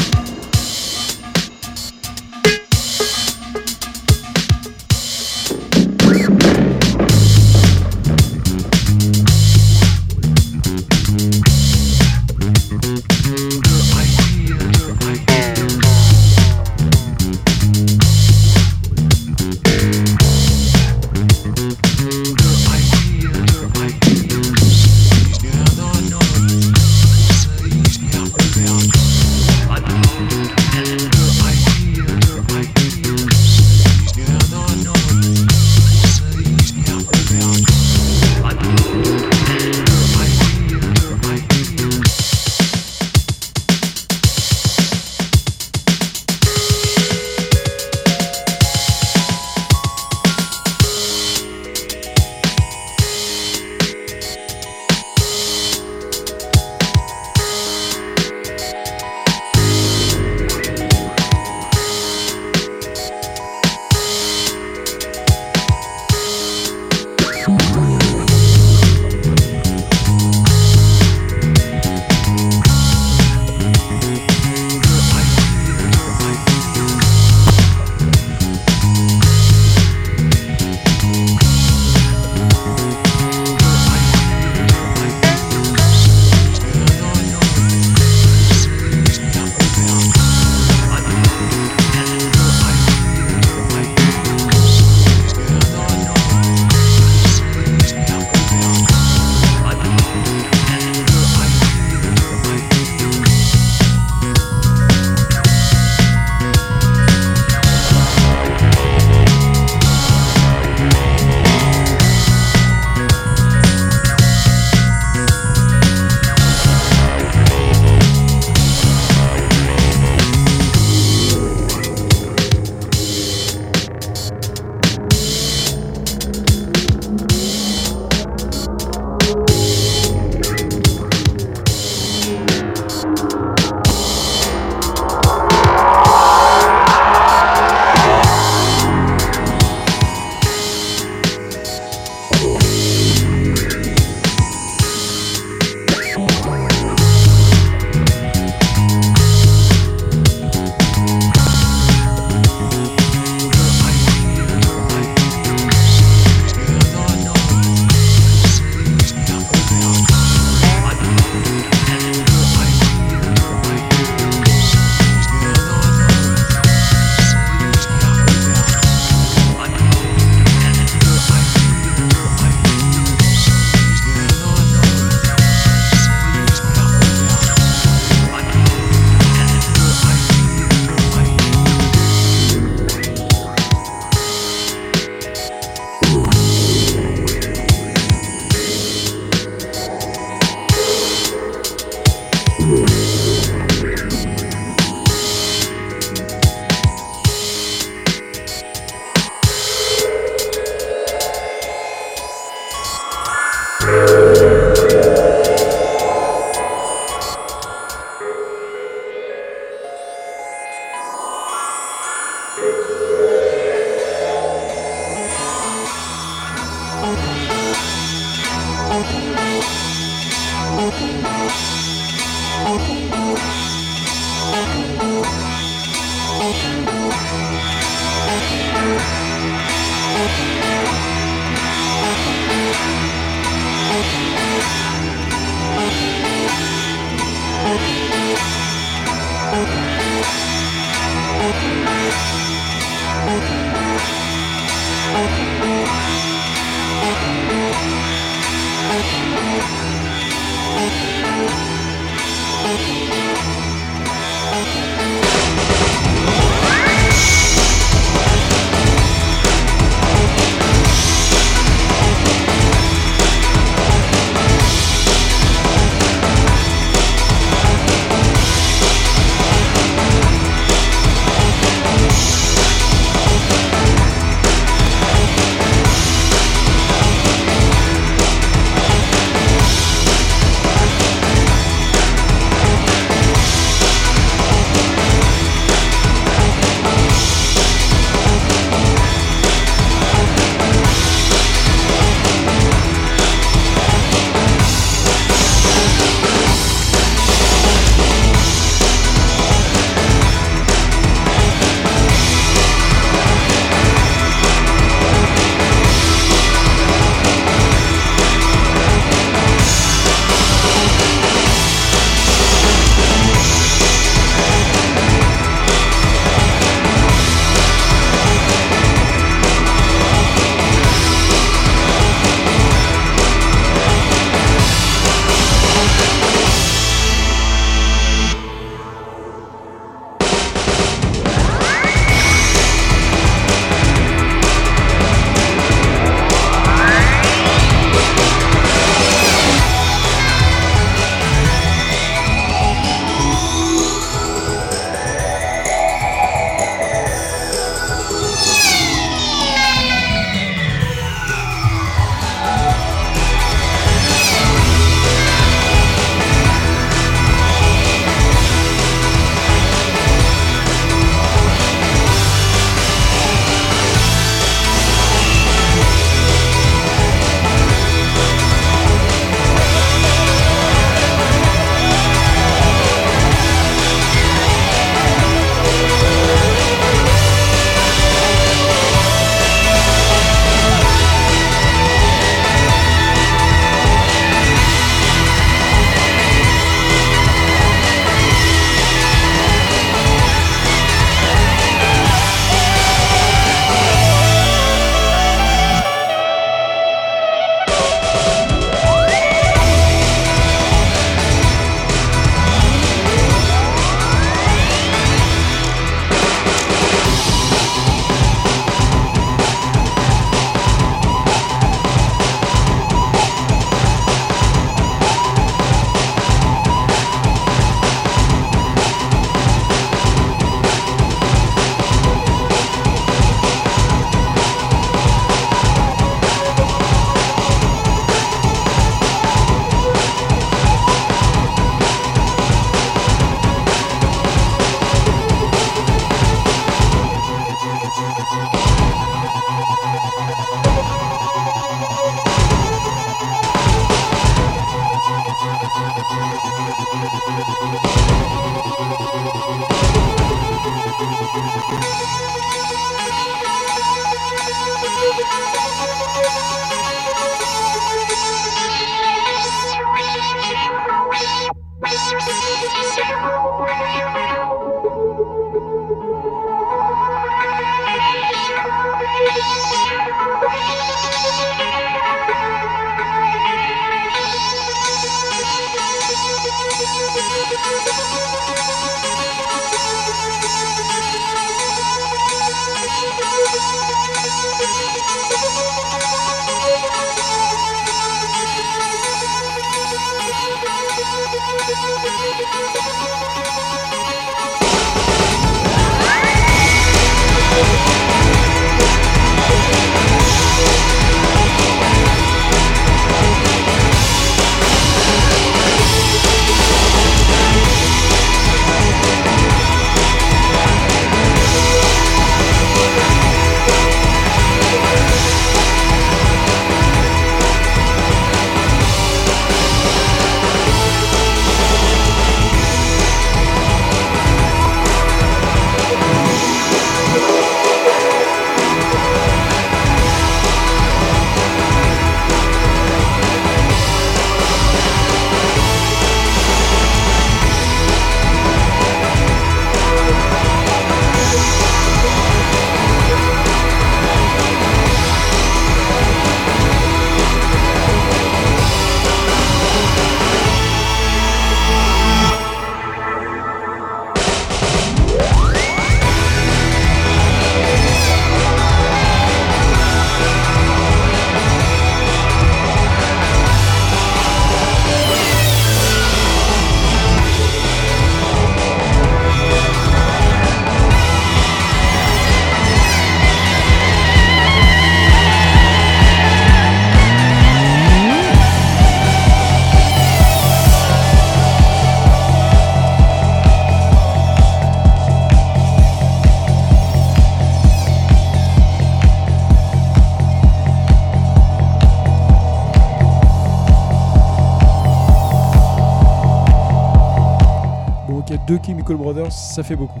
Chemical Brothers, ça fait beaucoup.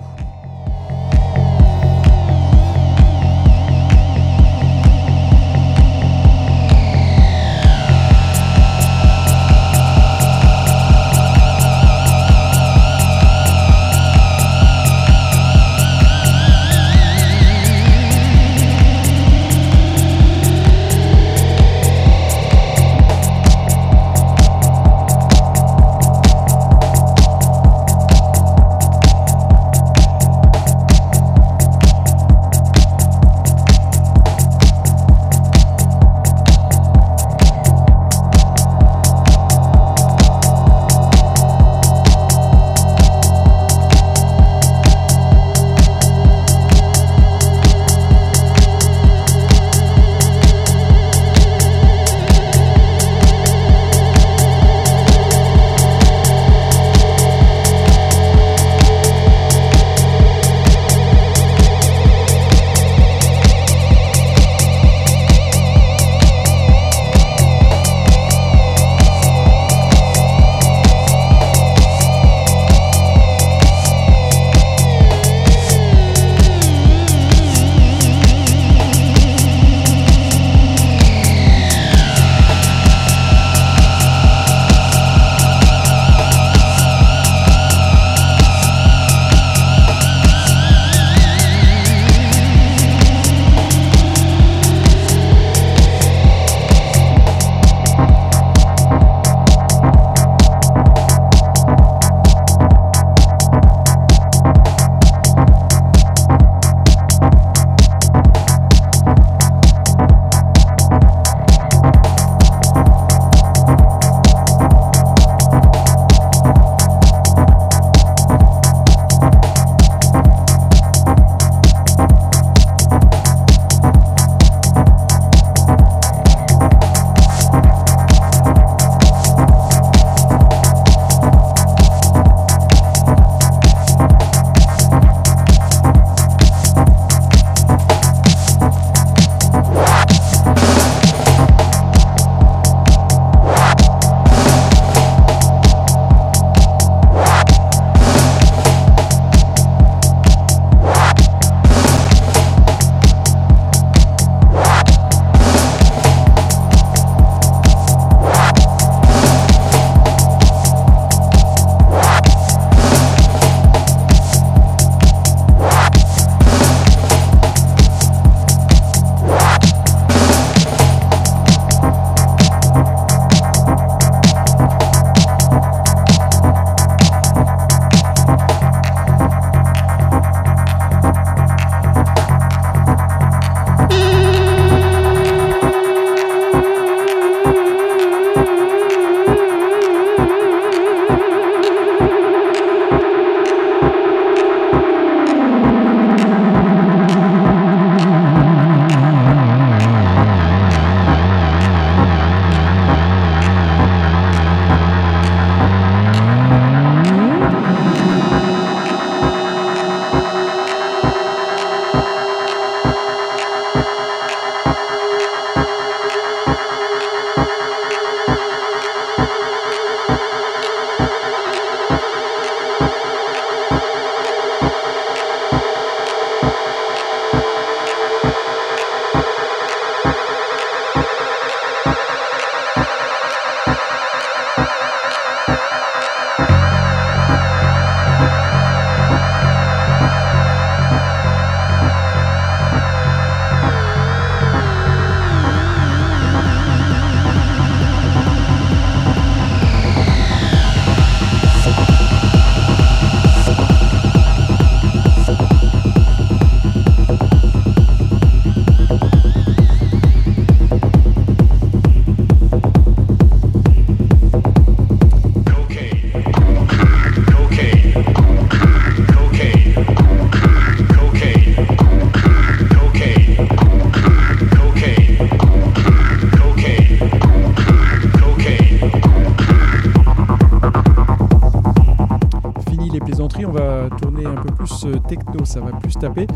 Taper,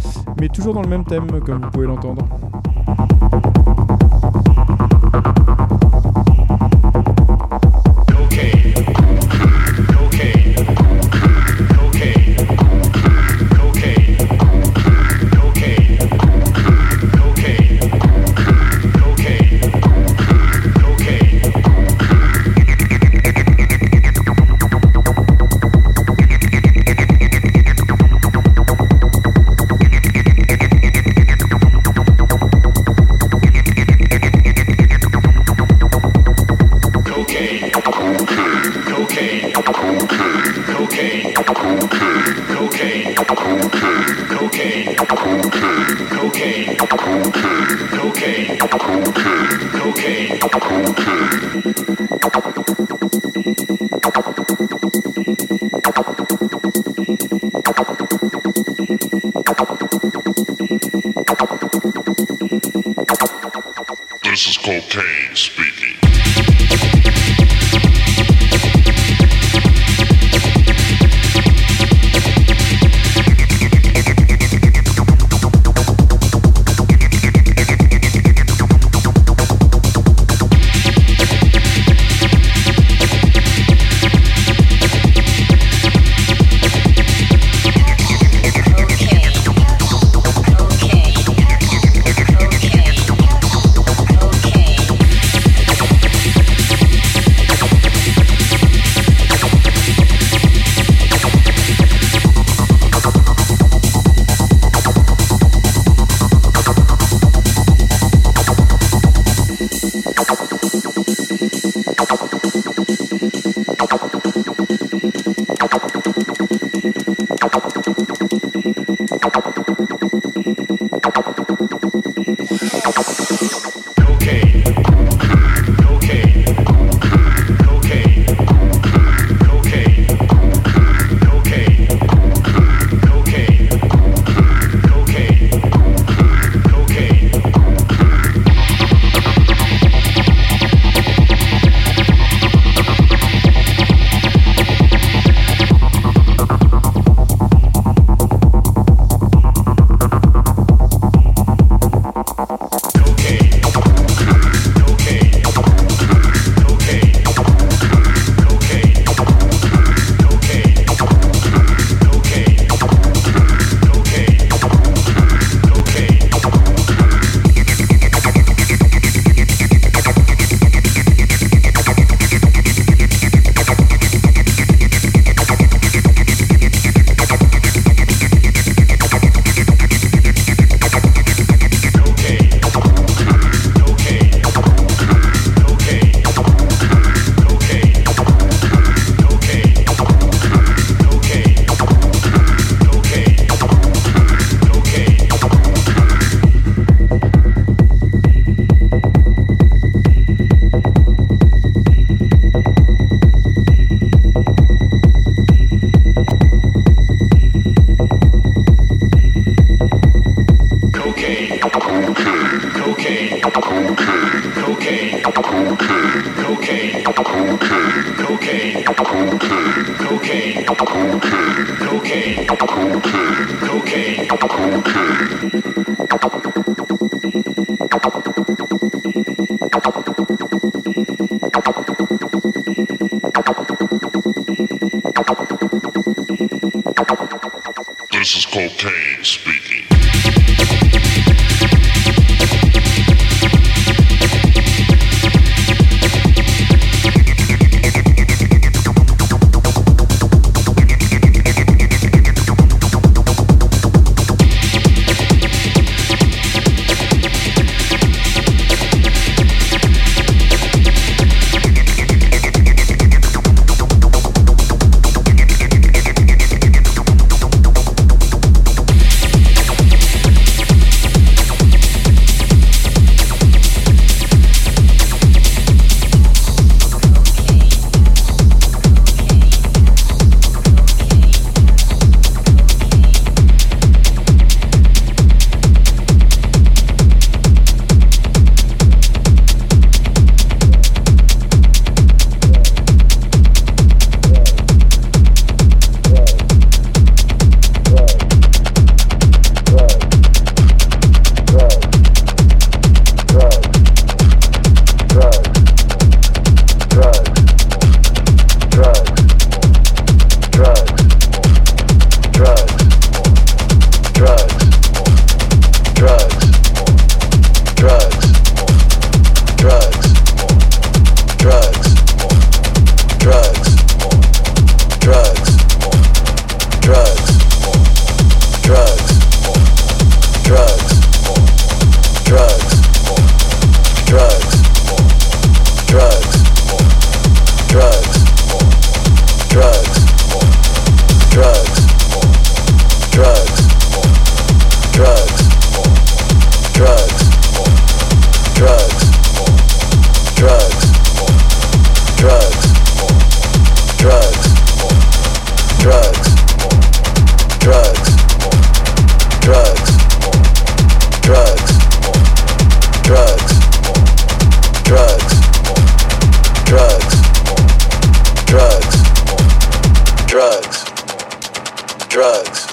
mais toujours dans le même thème, comme vous pouvez l'entendre. Drugs.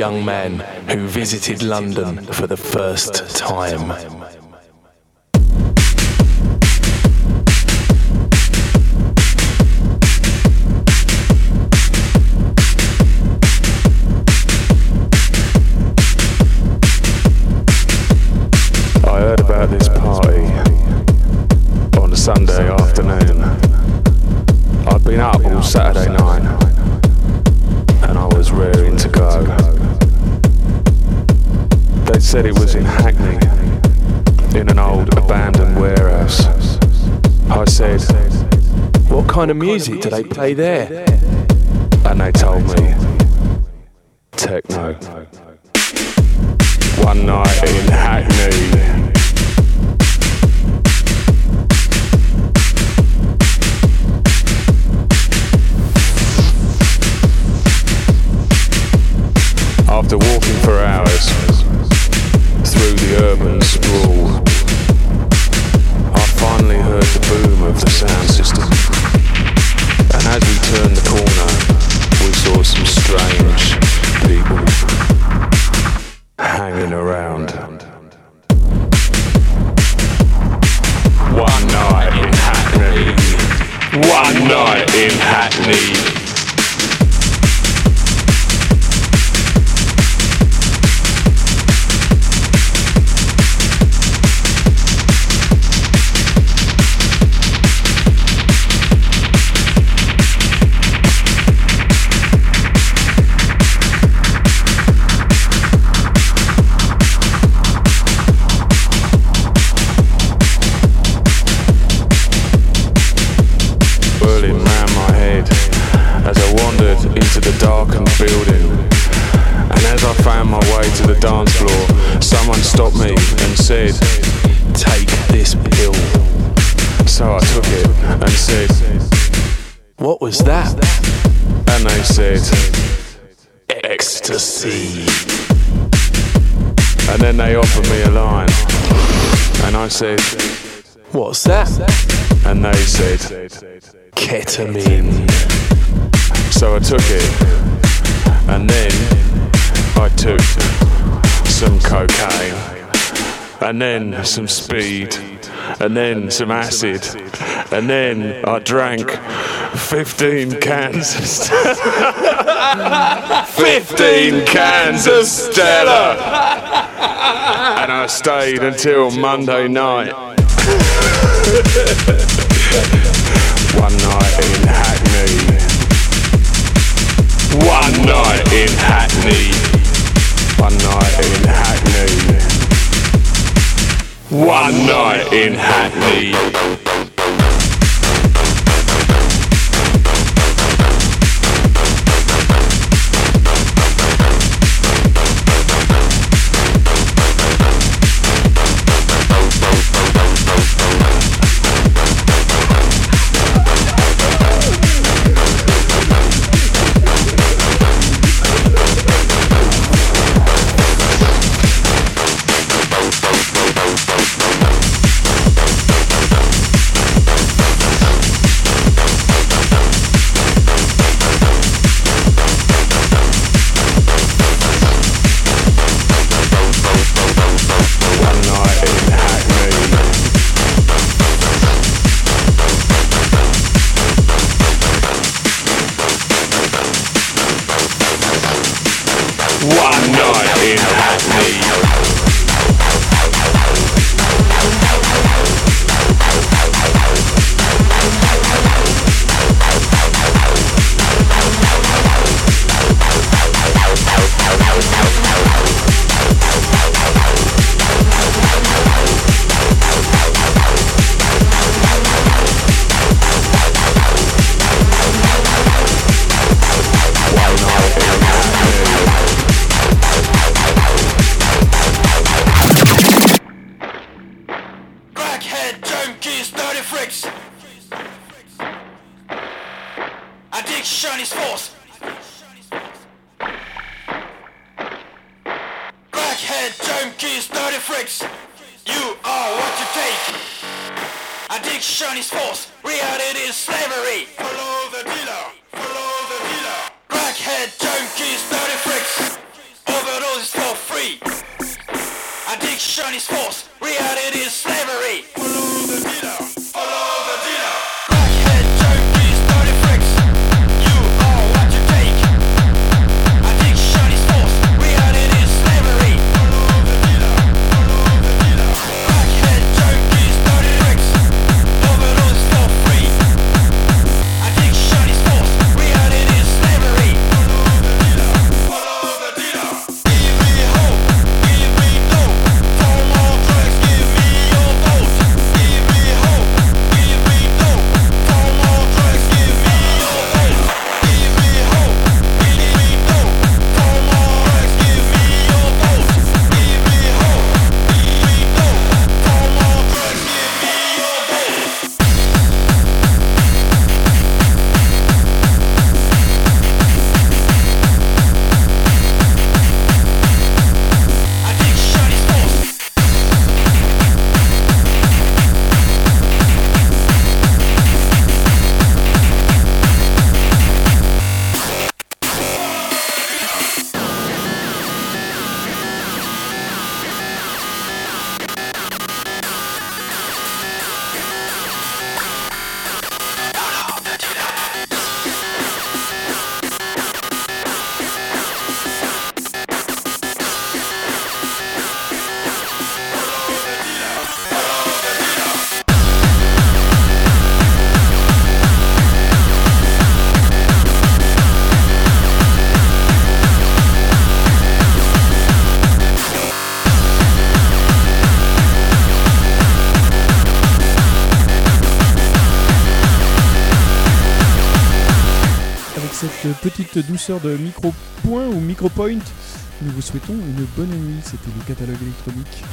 young man who visited London for the first time. music do they play there? and then some speed, and then some acid, and then I drank 15 cans. 15 cans of Stella! And I stayed until Monday night. One night. unhappy. Vous souhaitons une bonne nuit. C'était le catalogue électronique.